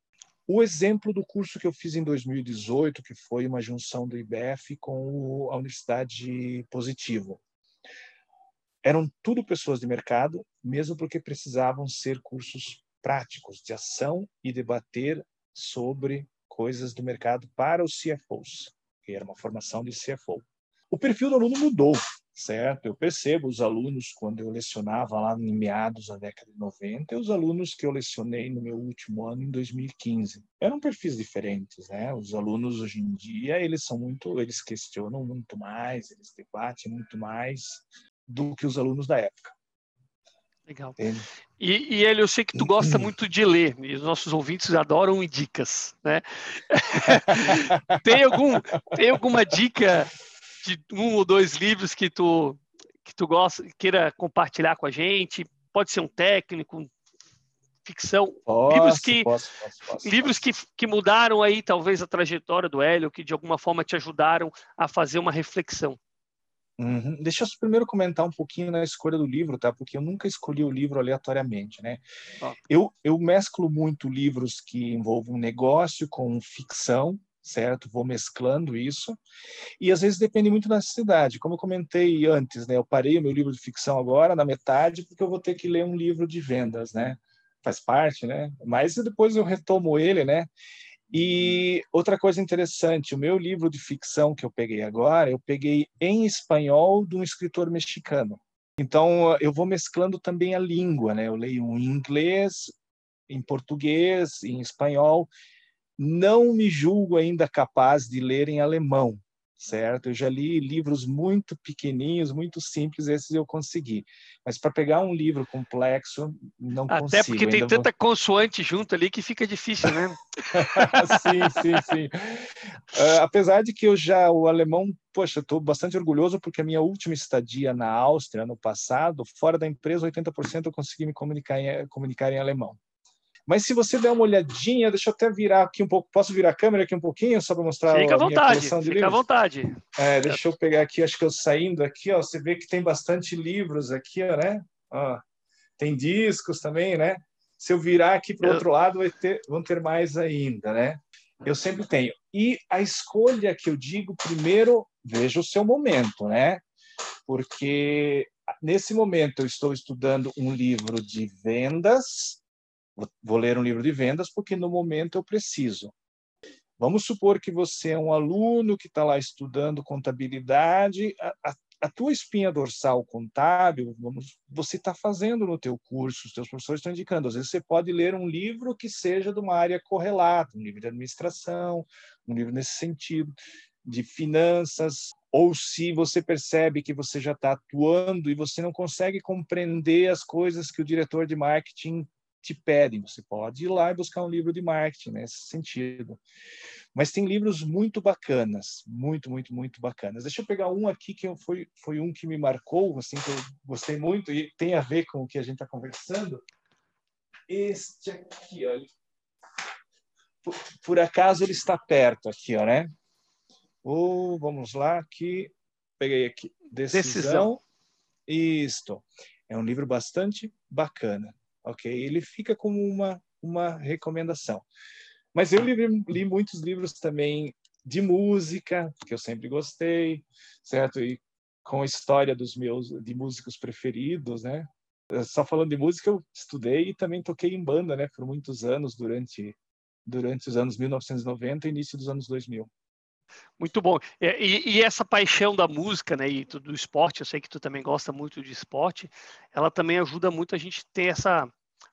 O exemplo do curso que eu fiz em 2018, que foi uma junção do IBF com a Universidade Positivo. Eram tudo pessoas de mercado, mesmo porque precisavam ser cursos práticos de ação e debater sobre coisas do mercado para os CFOs, que era uma formação de CFO. O perfil do aluno mudou certo? Eu percebo os alunos quando eu lecionava lá em meados da década de 90 e os alunos que eu lecionei no meu último ano em 2015. Eram perfis diferentes, né? Os alunos hoje em dia, eles são muito, eles questionam muito mais, eles debatem muito mais do que os alunos da época. Legal. E, e ele, eu sei que tu gosta muito de ler, e os nossos ouvintes adoram dicas, né? tem, algum, tem alguma dica de um ou dois livros que tu que tu gosta, queira compartilhar com a gente? Pode ser um técnico, ficção, posso, livros que posso, posso, livros que, que mudaram aí talvez a trajetória do Hélio, que de alguma forma te ajudaram a fazer uma reflexão. Uhum. Deixa eu primeiro comentar um pouquinho na escolha do livro, tá? Porque eu nunca escolhi o livro aleatoriamente, né? Eu, eu mesclo muito livros que envolvam negócio com ficção, certo? Vou mesclando isso. E às vezes depende muito da necessidade. Como eu comentei antes, né? Eu parei o meu livro de ficção agora na metade porque eu vou ter que ler um livro de vendas, né? Faz parte, né? Mas depois eu retomo ele, né? E outra coisa interessante, o meu livro de ficção que eu peguei agora, eu peguei em espanhol de um escritor mexicano. Então eu vou mesclando também a língua, né? Eu leio em inglês, em português, em espanhol. Não me julgo ainda capaz de ler em alemão, certo? Eu já li livros muito pequenininhos, muito simples, esses eu consegui. Mas para pegar um livro complexo, não Até consigo. Até porque tem tanta vou... consoante junto ali que fica difícil, né? sim, sim, sim. Uh, apesar de que eu já, o alemão, poxa, estou bastante orgulhoso porque a minha última estadia na Áustria, no passado, fora da empresa, 80% eu consegui me comunicar em, comunicar em alemão. Mas se você der uma olhadinha, deixa eu até virar aqui um pouco. Posso virar a câmera aqui um pouquinho só para mostrar fica a vontade, minha coleção de fica livros? à vontade. É, deixa eu pegar aqui, acho que eu saindo aqui, ó, você vê que tem bastante livros aqui, ó, né? Ó, tem discos também, né? Se eu virar aqui para o eu... outro lado, vai ter, vão ter mais ainda, né? Eu sempre tenho. E a escolha que eu digo, primeiro, veja o seu momento, né? Porque nesse momento eu estou estudando um livro de vendas vou ler um livro de vendas porque no momento eu preciso. Vamos supor que você é um aluno que está lá estudando contabilidade, a, a, a, tua espinha dorsal contábil, vamos, você está fazendo no teu curso, os teus professores estão indicando. Às vezes você pode ler um livro que seja de uma área correlata, um livro de administração, um livro nesse sentido, de finanças, ou se você percebe que você já está atuando e você não consegue compreender as coisas que o diretor de marketing te pedem. Você pode ir lá e buscar um livro de marketing nesse sentido. Mas tem livros muito bacanas, muito, muito, muito bacanas. Deixa eu pegar um aqui que foi, foi um que me marcou, assim, que eu gostei muito e tem a ver com o que a gente está conversando. Este aqui, olha. Por, por, acaso ele está perto aqui, ó, né? Ou, vamos lá, aqui. Peguei aqui. Decisão. Decisão. Isto. É um livro bastante bacana ok? Ele fica como uma, uma recomendação. Mas eu li, li muitos livros também de música, que eu sempre gostei, certo? E com a história dos meus de músicos preferidos, né? Só falando de música, eu estudei e também toquei em banda, né? Por muitos anos durante durante os anos 1990 e início dos anos 2000. Muito bom. É, e, e, essa paixão da música, né, e do esporte, eu sei que tu também gosta muito de esporte, ela também ajuda muito a gente ter essa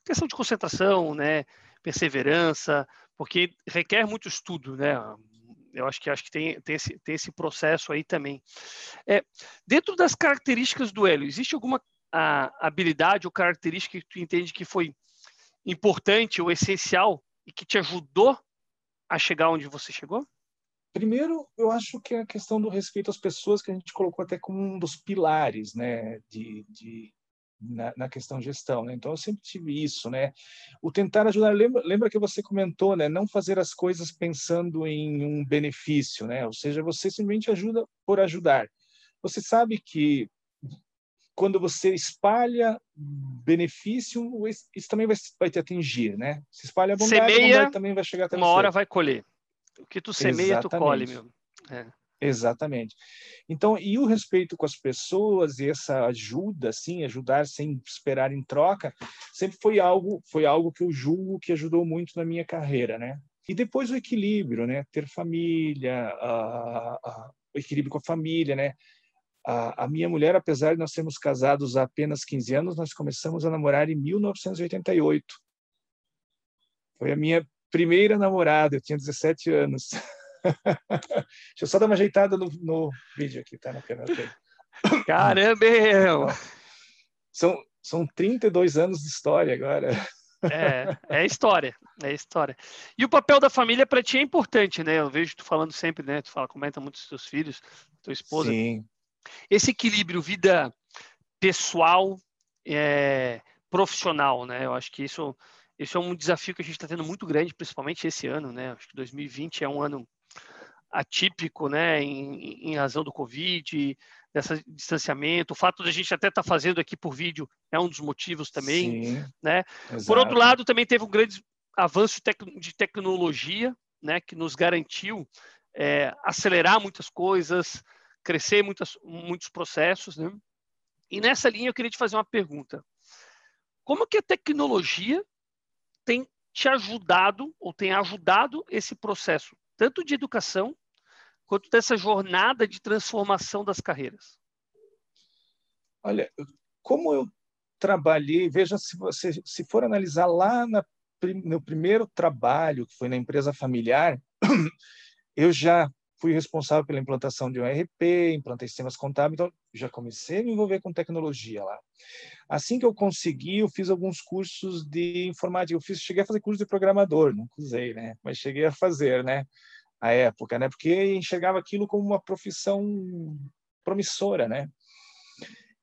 questão de concentração, né, perseverança, porque requer muito estudo, né? Eu acho que acho que tem, tem, esse, tem esse processo aí também. É, dentro das características do Hélio, existe alguma a, habilidade ou característica que tu entende que foi importante ou essencial e que te ajudou a chegar onde você chegou? Primeiro, eu acho que é a questão do respeito às pessoas que a gente colocou até como um dos pilares, né, de, de, na, na, questão gestão, né? Então eu sempre tive isso, né? O tentar ajudar, lembra, lembra que você comentou, né? Não fazer as coisas pensando em um benefício, né? Ou seja, você simplesmente ajuda por ajudar. Você sabe que quando você espalha benefício, isso também vai, vai te atingir, né? Se espalha bondade, semeia, a bondade também vai chegar até uma você. hora vai colher. O que tu semeia, Exatamente. tu colhe, meu. É. Exatamente. Então, e o respeito com as pessoas e essa ajuda, assim, ajudar sem esperar em troca, sempre foi algo, foi algo que eu julgo que ajudou muito na minha carreira, né? E depois o equilíbrio, né? Ter família, a, a, o equilíbrio com a família, né? A, a, minha mulher, apesar de nós sermos casados há apenas 15 anos, nós começamos a namorar em 1988. Foi a minha primeira namorada, eu tinha 17 anos. Deixa eu só dar uma ajeitada no, no vídeo aqui, tá? Na câmera. Caramba! São, são 32 anos de história agora. É, é história, é história. E o papel da família para ti é importante, né? Eu vejo tu falando sempre, né? Tu fala, comenta muito dos teus filhos, tua esposa. Sim. Esse equilíbrio vida pessoal, é, profissional, né? Eu acho que isso, isso é um desafio que a gente está tendo muito grande, principalmente esse ano, né? Acho que 2020 é um ano atípico, né, em, em, razão do Covid, desse distanciamento. O fato de a gente até estar tá fazendo aqui por vídeo é um dos motivos também, Sim, né? Exato. Por outro lado, também teve um grande avanço de tecnologia, né, que nos garantiu é, acelerar muitas coisas, crescer muitas, muitos processos, né? E nessa linha eu queria te fazer uma pergunta. Como que a tecnologia tem te ajudado ou tem ajudado esse processo, tanto de educação quanto dessa jornada de transformação das carreiras? Olha, como eu trabalhei, veja se você se for analisar lá na meu primeiro trabalho, que foi na empresa familiar, eu já fui responsável pela implantação de um ERP, implantei sistemas contábeis, então já comecei a me envolver com tecnologia lá. Assim que eu consegui, eu fiz alguns cursos de informática. Eu fiz, cheguei a fazer curso de programador, não usei, né? Mas cheguei a fazer, né? A época, né? Porque enxergava aquilo como uma profissão promissora, né?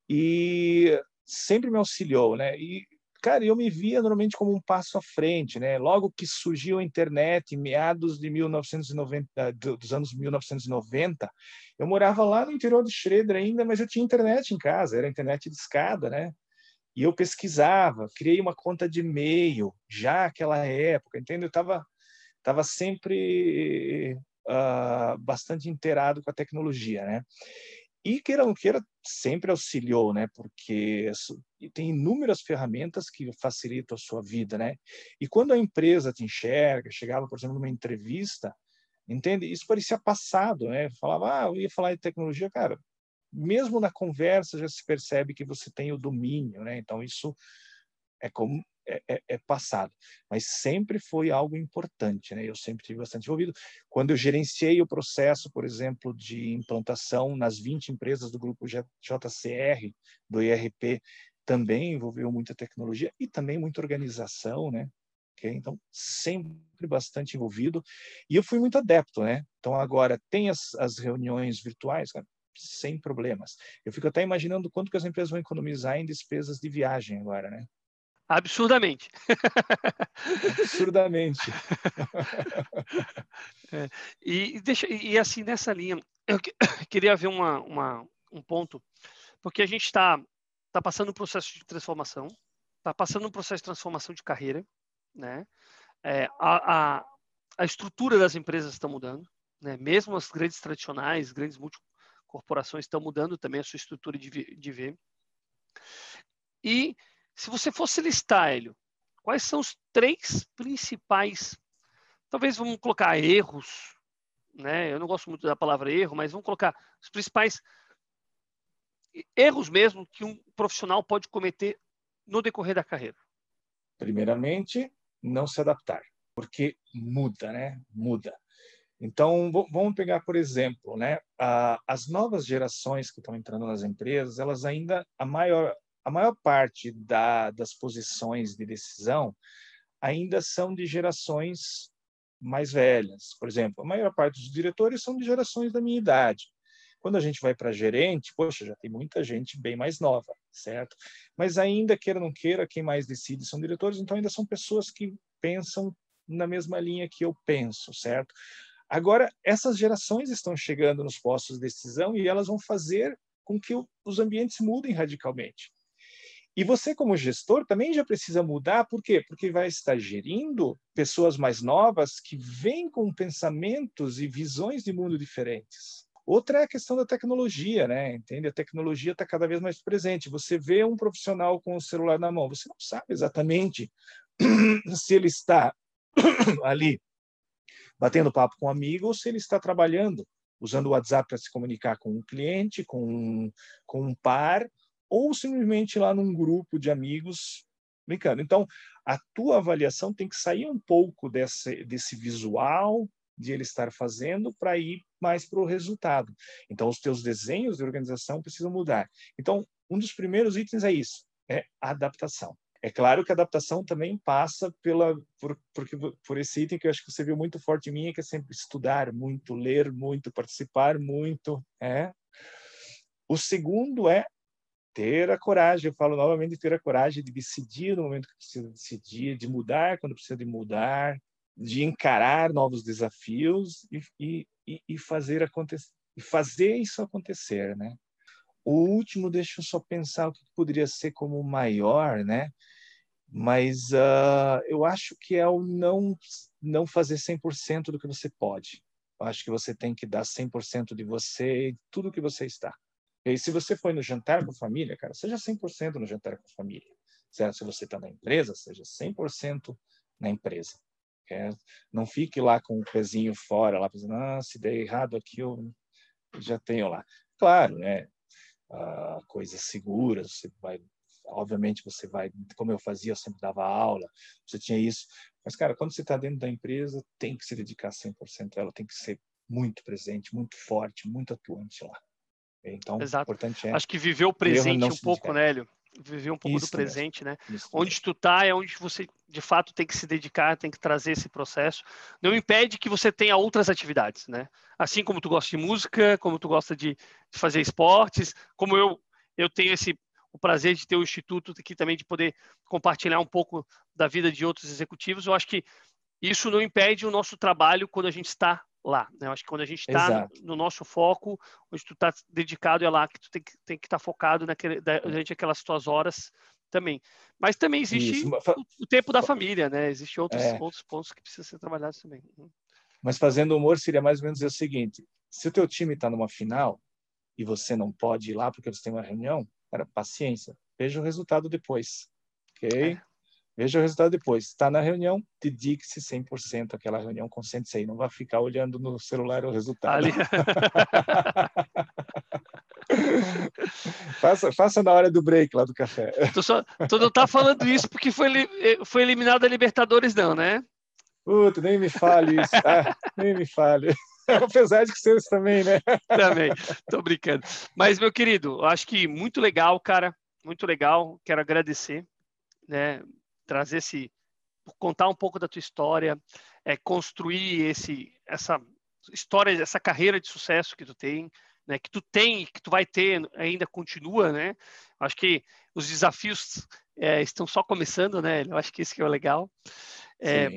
E sempre me auxiliou, né? E cara, eu me via normalmente como um passo à frente, né? Logo que surgiu a internet, em meados de 1990, dos anos 1990, eu morava lá no interior de Schroeder ainda, mas eu tinha internet em casa, era internet de escada, né? E eu pesquisava, criei uma conta de e-mail já naquela época, entende? Eu estava tava sempre uh, bastante inteirado com a tecnologia, né? E queira ou não queira, sempre auxiliou, né? Porque tem inúmeras ferramentas que facilitam a sua vida, né? E quando a empresa te enxerga, chegava, por exemplo, numa entrevista, entende? Isso parecia passado, né? Falava, ah, eu ia falar de tecnologia, cara. Mesmo na conversa já se percebe que você tem o domínio, né? Então isso é como é, é, é, passado, mas sempre foi algo importante, né? Eu sempre tive bastante envolvido. Quando eu gerenciei o processo, por exemplo, de implantação nas 20 empresas do grupo JCR, do IRP, também envolveu muita tecnologia e também muita organização, né? Okay? Então, sempre bastante envolvido. E eu fui muito adepto, né? Então, agora, tem as, as reuniões virtuais, cara, sem problemas. Eu fico até imaginando quanto que as empresas vão economizar em despesas de viagem agora, né? Absurdamente. Absurdamente. é, e, deixa, e assim, nessa linha, eu queria ver uma, uma, um ponto, porque a gente está tá passando um processo de transformação, está passando um processo de transformação de carreira, né? É, a, a, a estrutura das empresas está mudando, né? mesmo as grandes tradicionais, grandes multicorporações estão mudando também a sua estrutura de, de ver. E se você fosse listar, Hélio, quais são os três principais, talvez vamos colocar erros, né? Eu não gosto muito da palavra erro, mas vamos colocar os principais erros mesmo que um profissional pode cometer no decorrer da carreira. Primeiramente, não se adaptar, porque muda, né? Muda. Então, vamos pegar, por exemplo, né, as novas gerações que estão entrando nas empresas, elas ainda, a maior, a maior parte da, das posições de decisão ainda são de gerações mais velhas. Por exemplo, a maior parte dos diretores são de gerações da minha idade. Quando a gente vai para gerente, poxa, já tem muita gente bem mais nova, certo? Mas ainda, queira ou não queira, quem mais decide são diretores, então ainda são pessoas que pensam na mesma linha que eu penso, certo? Agora, essas gerações estão chegando nos postos de decisão e elas vão fazer com que os ambientes mudem radicalmente. E você, como gestor, também já precisa mudar, por quê? Porque vai estar gerindo pessoas mais novas que vêm com pensamentos e visões de mundo diferentes. Outra é a questão da tecnologia, né? Entende? A tecnologia está cada vez mais presente. Você vê um profissional com o celular na mão, você não sabe exatamente se ele está ali batendo papo com um amigo ou se ele está trabalhando, usando o WhatsApp para se comunicar com um cliente, com, com um par, ou simplesmente lá num grupo de amigos brincando. Então, a tua avaliação tem que sair um pouco desse, desse visual de ele estar fazendo para ir mais para o resultado. Então, os teus desenhos de organização precisam mudar. Então, um dos primeiros itens é isso, é adaptação. É claro que a adaptação também passa pela por, por, por esse item que eu acho que você viu muito forte em mim, que é sempre estudar muito, ler muito, participar muito. É. O segundo é ter a coragem, eu falo novamente ter a coragem de decidir no momento que precisa decidir, de mudar quando precisa de mudar, de encarar novos desafios e, e, e fazer acontecer, fazer isso acontecer, né? O último, deixa eu só pensar o que poderia ser como maior, né? Mas uh, eu acho que é o não não fazer 100% do que você pode. Eu acho que você tem que dar 100% de você e tudo que você está. E se você foi no jantar com a família, cara, seja 100% no jantar com a família. Certo? Se você está na empresa, seja 100% na empresa. É, não fique lá com o pezinho fora, lá pensando, ah, se der errado aqui, eu já tenho lá. Claro, né? Ah, coisas seguras, você vai obviamente você vai, como eu fazia, eu sempre dava aula, você tinha isso. Mas, cara, quando você está dentro da empresa, tem que se dedicar 100% a ela, tem que ser muito presente, muito forte, muito atuante lá. Então, Exato. importante é. Acho que viver o presente um pouco, né, Hélio? Viver um pouco Isso do presente, mesmo. né? Isso onde mesmo. tu tá é onde você de fato tem que se dedicar, tem que trazer esse processo. Não impede que você tenha outras atividades, né? Assim como tu gosta de música, como tu gosta de, de fazer esportes, como eu eu tenho esse o prazer de ter o instituto aqui também de poder compartilhar um pouco da vida de outros executivos. Eu acho que isso não impede o nosso trabalho quando a gente está lá. Né? Eu acho que quando a gente está no nosso foco, onde tu está dedicado, é lá que tu tem que, tem que estar tá focado naquele, durante aquelas tuas horas também. Mas também existe o, o, tempo da família, né? Existem outros, é. outros pontos que precisam ser trabalhados também. Uhum. Mas fazendo humor seria mais ou menos o seguinte: se o teu time está numa final e você não pode ir lá porque você tem uma reunião, cara, paciência, veja o resultado depois, ok? É. Veja o resultado depois. Está na reunião, dedique-se 100% àquela reunião, concentre-se aí. Não vai ficar olhando no celular o resultado. Ali... faça, faça na hora do break lá do café. Tu, só, tu não está falando isso porque foi, foi eliminado a Libertadores, não, né? Puta, nem me fale isso. Ah, nem me fale. Apesar de que seus também, né? Também, tô brincando. Mas, meu querido, acho que muito legal, cara. Muito legal. Quero agradecer. Né? Trazer esse contar um pouco da tua história, é, construir esse essa história, essa carreira de sucesso que tu tem, né, que tu tem, que tu vai ter, ainda continua, né? Acho que os desafios é, estão só começando, né? Eu acho que isso que é o legal. É,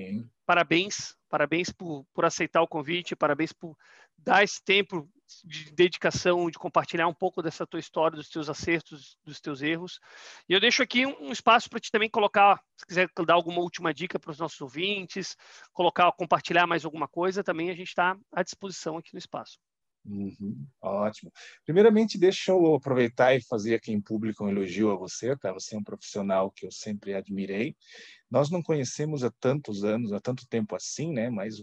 parabéns, parabéns por, por aceitar o convite, parabéns por dar esse tempo de dedicação, de compartilhar um pouco dessa tua história, dos teus acertos, dos teus erros. E eu deixo aqui um, espaço para te também colocar, se quiser dar alguma última dica para os nossos ouvintes, colocar, compartilhar mais alguma coisa, também a gente está à disposição aqui no espaço. Uhum, ótimo. Primeiramente, deixa eu aproveitar e fazer aqui em público um elogio a você, tá? Você é um profissional que eu sempre admirei. Nós não conhecemos há tantos anos, há tanto tempo assim, né? Mas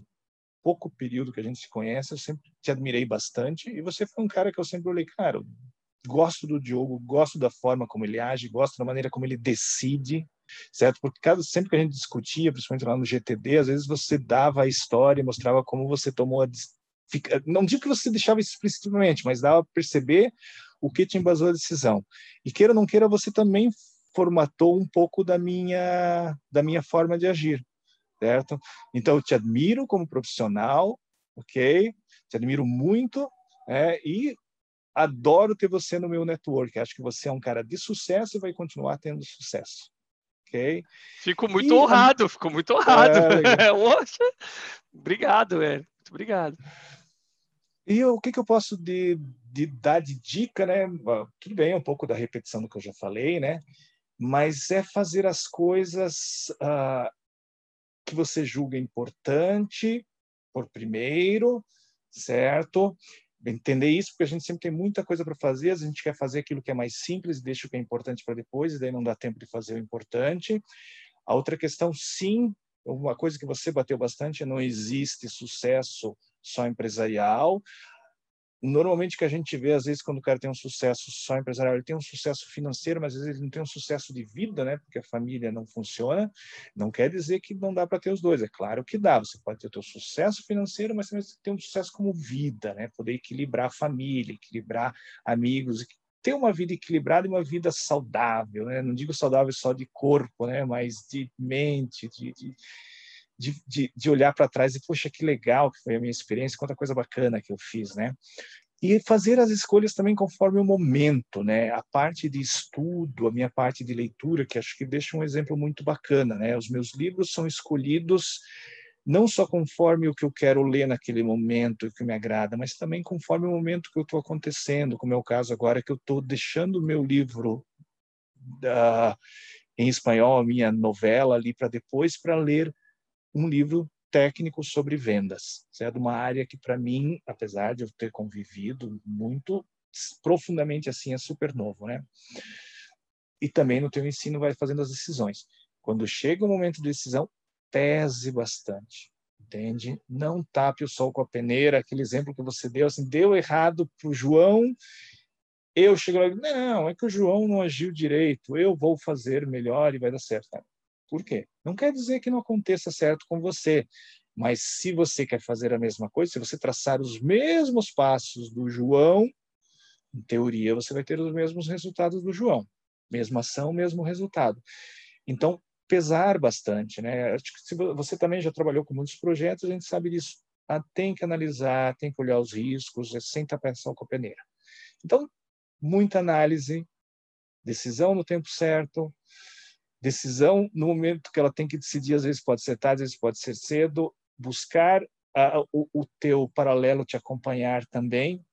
pouco período que a gente se conhece, eu sempre te admirei bastante e você foi um cara que eu sempre olhei, cara, gosto do Diogo, gosto da forma como ele age, gosto da maneira como ele decide, certo? Porque cada, sempre que a gente discutia, principalmente lá no GTD, às vezes você dava a história, mostrava como você tomou a não digo que você deixava explicitamente, mas dava para perceber o que te embasou a decisão. E queira ou não queira, você também formatou um pouco da minha da minha forma de agir certo? Então, eu te admiro como profissional, ok? Te admiro muito é, e adoro ter você no meu network. Acho que você é um cara de sucesso e vai continuar tendo sucesso. ok? Fico muito e, honrado, fico muito honrado. É, obrigado, velho. Muito obrigado. E eu, o que, que eu posso de, de, dar de dica, né? Tudo bem, é um pouco da repetição do que eu já falei, né? Mas é fazer as coisas uh, que você julga importante por primeiro, certo? Entender isso, porque a gente sempre tem muita coisa para fazer, a gente quer fazer aquilo que é mais simples e deixa o que é importante para depois, e daí não dá tempo de fazer o importante. A outra questão, sim, uma coisa que você bateu bastante, não existe sucesso só empresarial normalmente que a gente vê às vezes quando o cara tem um sucesso só empresarial, ele tem um sucesso financeiro, mas às vezes ele não tem um sucesso de vida, né? Porque a família não funciona. Não quer dizer que não dá para ter os dois. É claro que dá. Você pode ter o teu sucesso financeiro, mas também ter um sucesso como vida, né? Poder equilibrar a família, equilibrar amigos, ter uma vida equilibrada e uma vida saudável, né? Não digo saudável só de corpo, né? Mas de mente, de, de de, de, de olhar para trás e, poxa, que legal que foi a minha experiência, quanta coisa bacana que eu fiz, né? E fazer as escolhas também conforme o momento, né? A parte de estudo, a minha parte de leitura, que acho que deixa um exemplo muito bacana, né? Os meus livros são escolhidos não só conforme o que eu quero ler naquele momento, o que me agrada, mas também conforme o momento que eu estou acontecendo, como é o caso agora que eu estou deixando o meu livro uh, em espanhol, a minha novela ali para depois para ler um livro técnico sobre vendas. Isso é uma área que, para mim, apesar de eu ter convivido muito profundamente assim, é super novo, né? E também no teu ensino vai fazendo as decisões. Quando chega o momento de decisão, pese bastante, entende? Não tape o sol com a peneira, aquele exemplo que você deu, assim, deu errado para o João, eu chego lá e digo, não, é que o João não agiu direito, eu vou fazer melhor e vai dar certo. Por quê? Não quer dizer que não aconteça certo com você, mas se você quer fazer a mesma coisa, se você traçar os mesmos passos do João, em teoria você vai ter os mesmos resultados do João. Mesma ação, mesmo resultado. Então, pesar bastante, né? Acho que se você também já trabalhou com muitos projetos, a gente sabe disso. Ah, tem que analisar, tem que olhar os riscos, é sem tapação com a peneira. Então, muita análise, decisão no tempo certo, decisão no momento que ela tem que decidir, às vezes pode ser tarde, às vezes pode ser cedo, buscar a, o, o teu paralelo te acompanhar também,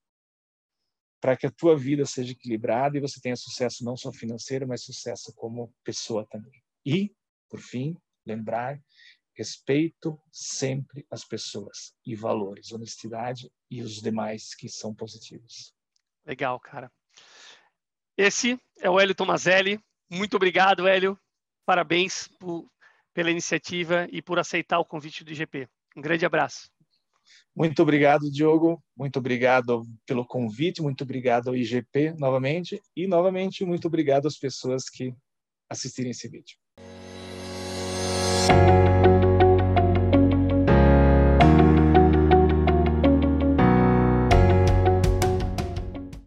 para que a tua vida seja equilibrada e você tenha sucesso não só financeiro, mas sucesso como pessoa também. E, por fim, lembrar, respeito sempre as pessoas e valores, honestidade e os demais que são positivos. Legal, cara. Esse é o Hélio Tomazelli. Muito obrigado, Hélio. Parabéns por, pela iniciativa e por aceitar o convite do IGP. Um grande abraço. Muito obrigado, Diogo. Muito obrigado pelo convite. Muito obrigado ao IGP novamente. E, novamente, muito obrigado às pessoas que assistirem esse vídeo.